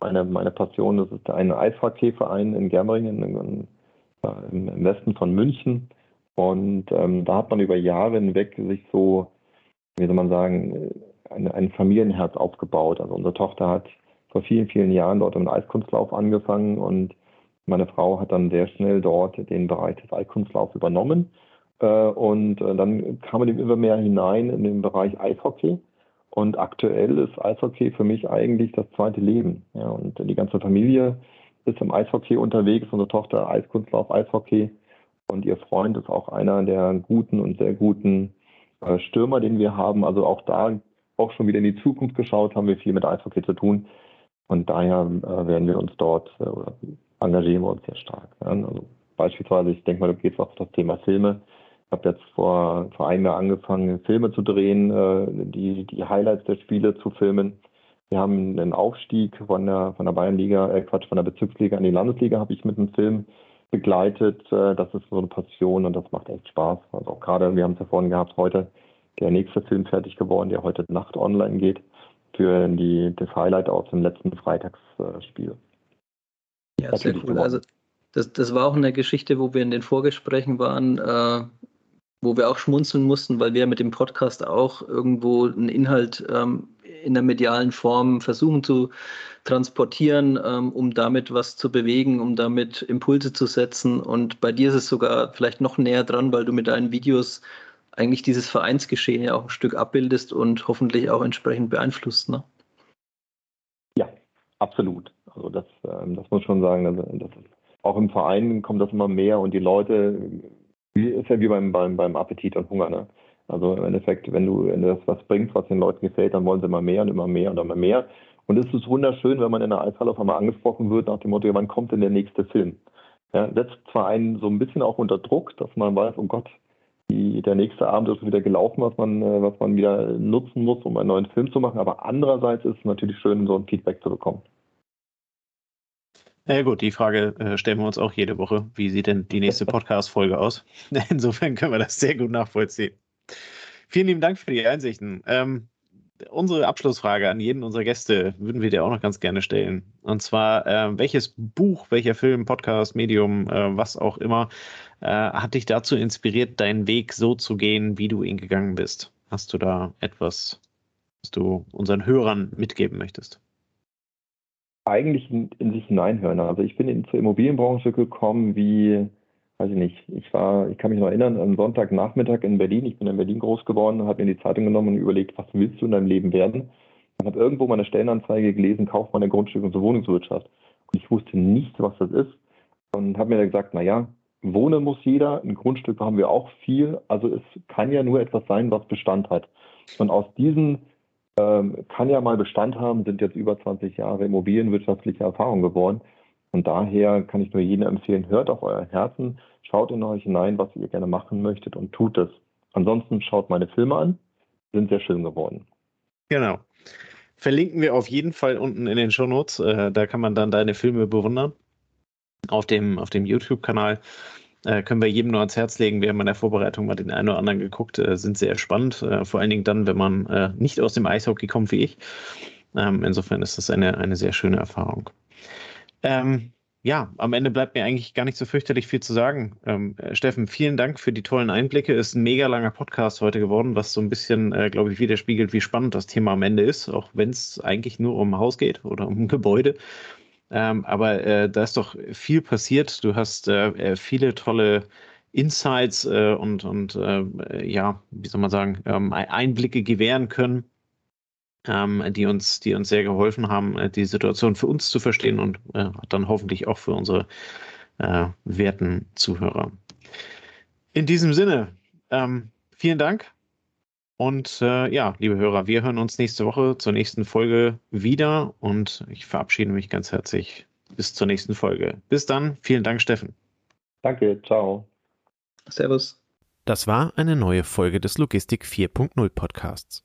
meine, meine Passion, das ist ein Eishockeyverein in Germeringen in, in, im Westen von München und ähm, da hat man über Jahre hinweg sich so, wie soll man sagen, ein, ein Familienherz aufgebaut. Also unsere Tochter hat vor vielen, vielen Jahren dort im Eiskunstlauf angefangen und meine Frau hat dann sehr schnell dort den Bereich des Eiskunstlaufs übernommen. Äh, und äh, dann kam man immer mehr hinein in den Bereich Eishockey. Und aktuell ist Eishockey für mich eigentlich das zweite Leben. Ja, und die ganze Familie ist im Eishockey unterwegs. Unsere Tochter Eiskunstlauf, Eishockey. Und ihr Freund ist auch einer der guten und sehr guten äh, Stürmer, den wir haben. Also auch da, auch schon wieder in die Zukunft geschaut, haben wir viel mit Eishockey zu tun. Und daher werden wir uns dort oder engagieren wir uns sehr stark. Also beispielsweise, ich denke mal, du gehst auch auf das Thema Filme. Ich habe jetzt vor, vor einem Jahr angefangen, Filme zu drehen, äh, die, die Highlights der Spiele zu filmen. Wir haben einen Aufstieg von der, von der Bayernliga, äh Quatsch, von der Bezirksliga in die Landesliga, habe ich mit einem Film begleitet. Äh, das ist so eine Passion und das macht echt Spaß. Also auch gerade, wir haben es ja vorhin gehabt, heute der nächste Film fertig geworden, der heute Nacht online geht, für die, das Highlight aus dem letzten Freitagsspiel. Ja, sehr cool. Also das, das war auch eine Geschichte, wo wir in den Vorgesprächen waren, äh, wo wir auch schmunzeln mussten, weil wir mit dem Podcast auch irgendwo einen Inhalt ähm, in der medialen Form versuchen zu transportieren, ähm, um damit was zu bewegen, um damit Impulse zu setzen. Und bei dir ist es sogar vielleicht noch näher dran, weil du mit deinen Videos eigentlich dieses Vereinsgeschehen ja auch ein Stück abbildest und hoffentlich auch entsprechend beeinflusst. Ne? Absolut. Also das, ähm, das muss schon sagen, also das ist, auch im Verein kommt das immer mehr und die Leute, ist ja wie beim, beim, beim Appetit und Hunger. Ne? Also im Endeffekt, wenn du, wenn du das was bringst, was den Leuten gefällt, dann wollen sie immer mehr und immer mehr und immer mehr. Und es ist wunderschön, wenn man in der Eishalle auf einmal angesprochen wird nach dem Motto, wann kommt denn der nächste Film? Ja, setzt zwar einen so ein bisschen auch unter Druck, dass man weiß, oh Gott, die, der nächste Abend ist wieder gelaufen, was man, äh, was man wieder nutzen muss, um einen neuen Film zu machen. Aber andererseits ist es natürlich schön, so ein Feedback zu bekommen. Na ja, gut, die Frage äh, stellen wir uns auch jede Woche. Wie sieht denn die nächste [LAUGHS] Podcast-Folge aus? [LAUGHS] Insofern können wir das sehr gut nachvollziehen. Vielen lieben Dank für die Einsichten. Ähm, unsere Abschlussfrage an jeden unserer Gäste würden wir dir auch noch ganz gerne stellen. Und zwar, äh, welches Buch, welcher Film, Podcast, Medium, äh, was auch immer, äh, hat dich dazu inspiriert, deinen Weg so zu gehen, wie du ihn gegangen bist? Hast du da etwas, was du unseren Hörern mitgeben möchtest? Eigentlich in, in sich hineinhören. Also ich bin in, zur Immobilienbranche gekommen wie weiß ich nicht, ich war, ich kann mich noch erinnern, am Sonntagnachmittag in Berlin, ich bin in Berlin groß geworden, habe mir die Zeitung genommen und überlegt, was willst du in deinem Leben werden? Und habe irgendwo meine Stellenanzeige gelesen, Kaufmann der Grundstück- und Wohnungswirtschaft. Und ich wusste nicht, was das ist. Und habe mir dann gesagt, naja, wohnen muss jeder, ein Grundstück haben wir auch viel, also es kann ja nur etwas sein, was Bestand hat. Und aus diesen ähm, kann ja mal Bestand haben, sind jetzt über 20 Jahre immobilienwirtschaftliche Erfahrung geworden. Und daher kann ich nur jedem empfehlen, hört auf euer Herzen, schaut in euch hinein, was ihr gerne machen möchtet und tut es. Ansonsten schaut meine Filme an, sind sehr schön geworden. Genau. Verlinken wir auf jeden Fall unten in den Shownotes. Äh, da kann man dann deine Filme bewundern. Auf dem, auf dem YouTube-Kanal äh, können wir jedem nur ans Herz legen. Wir haben in der Vorbereitung mal den einen oder anderen geguckt, äh, sind sehr spannend. Äh, vor allen Dingen dann, wenn man nicht aus dem Eishockey kommt wie ich. Ähm, insofern ist das eine, eine sehr schöne Erfahrung. Ähm, ja, am Ende bleibt mir eigentlich gar nicht so fürchterlich viel zu sagen. Ähm, äh, Steffen, vielen Dank für die tollen Einblicke. Ist ein mega langer Podcast heute geworden, was so ein bisschen, äh, glaube ich, widerspiegelt, wie spannend das Thema am Ende ist, auch wenn es eigentlich nur um ein Haus geht oder um ein [LAUGHS] Gebäude. Ähm, aber äh, da ist doch viel passiert. Du hast äh, äh viele tolle Insights äh, und, und ja, wie soll man sagen, ähm, Einblicke gewähren können ähm, die, uns, die uns sehr geholfen haben, äh, die Situation für uns zu verstehen und äh, dann hoffentlich auch für unsere äh, werten Zuhörer. In diesem Sinne, ähm, vielen Dank. Und äh, ja, liebe Hörer, wir hören uns nächste Woche zur nächsten Folge wieder und ich verabschiede mich ganz herzlich bis zur nächsten Folge. Bis dann, vielen Dank, Steffen. Danke, ciao. Servus. Das war eine neue Folge des Logistik 4.0 Podcasts.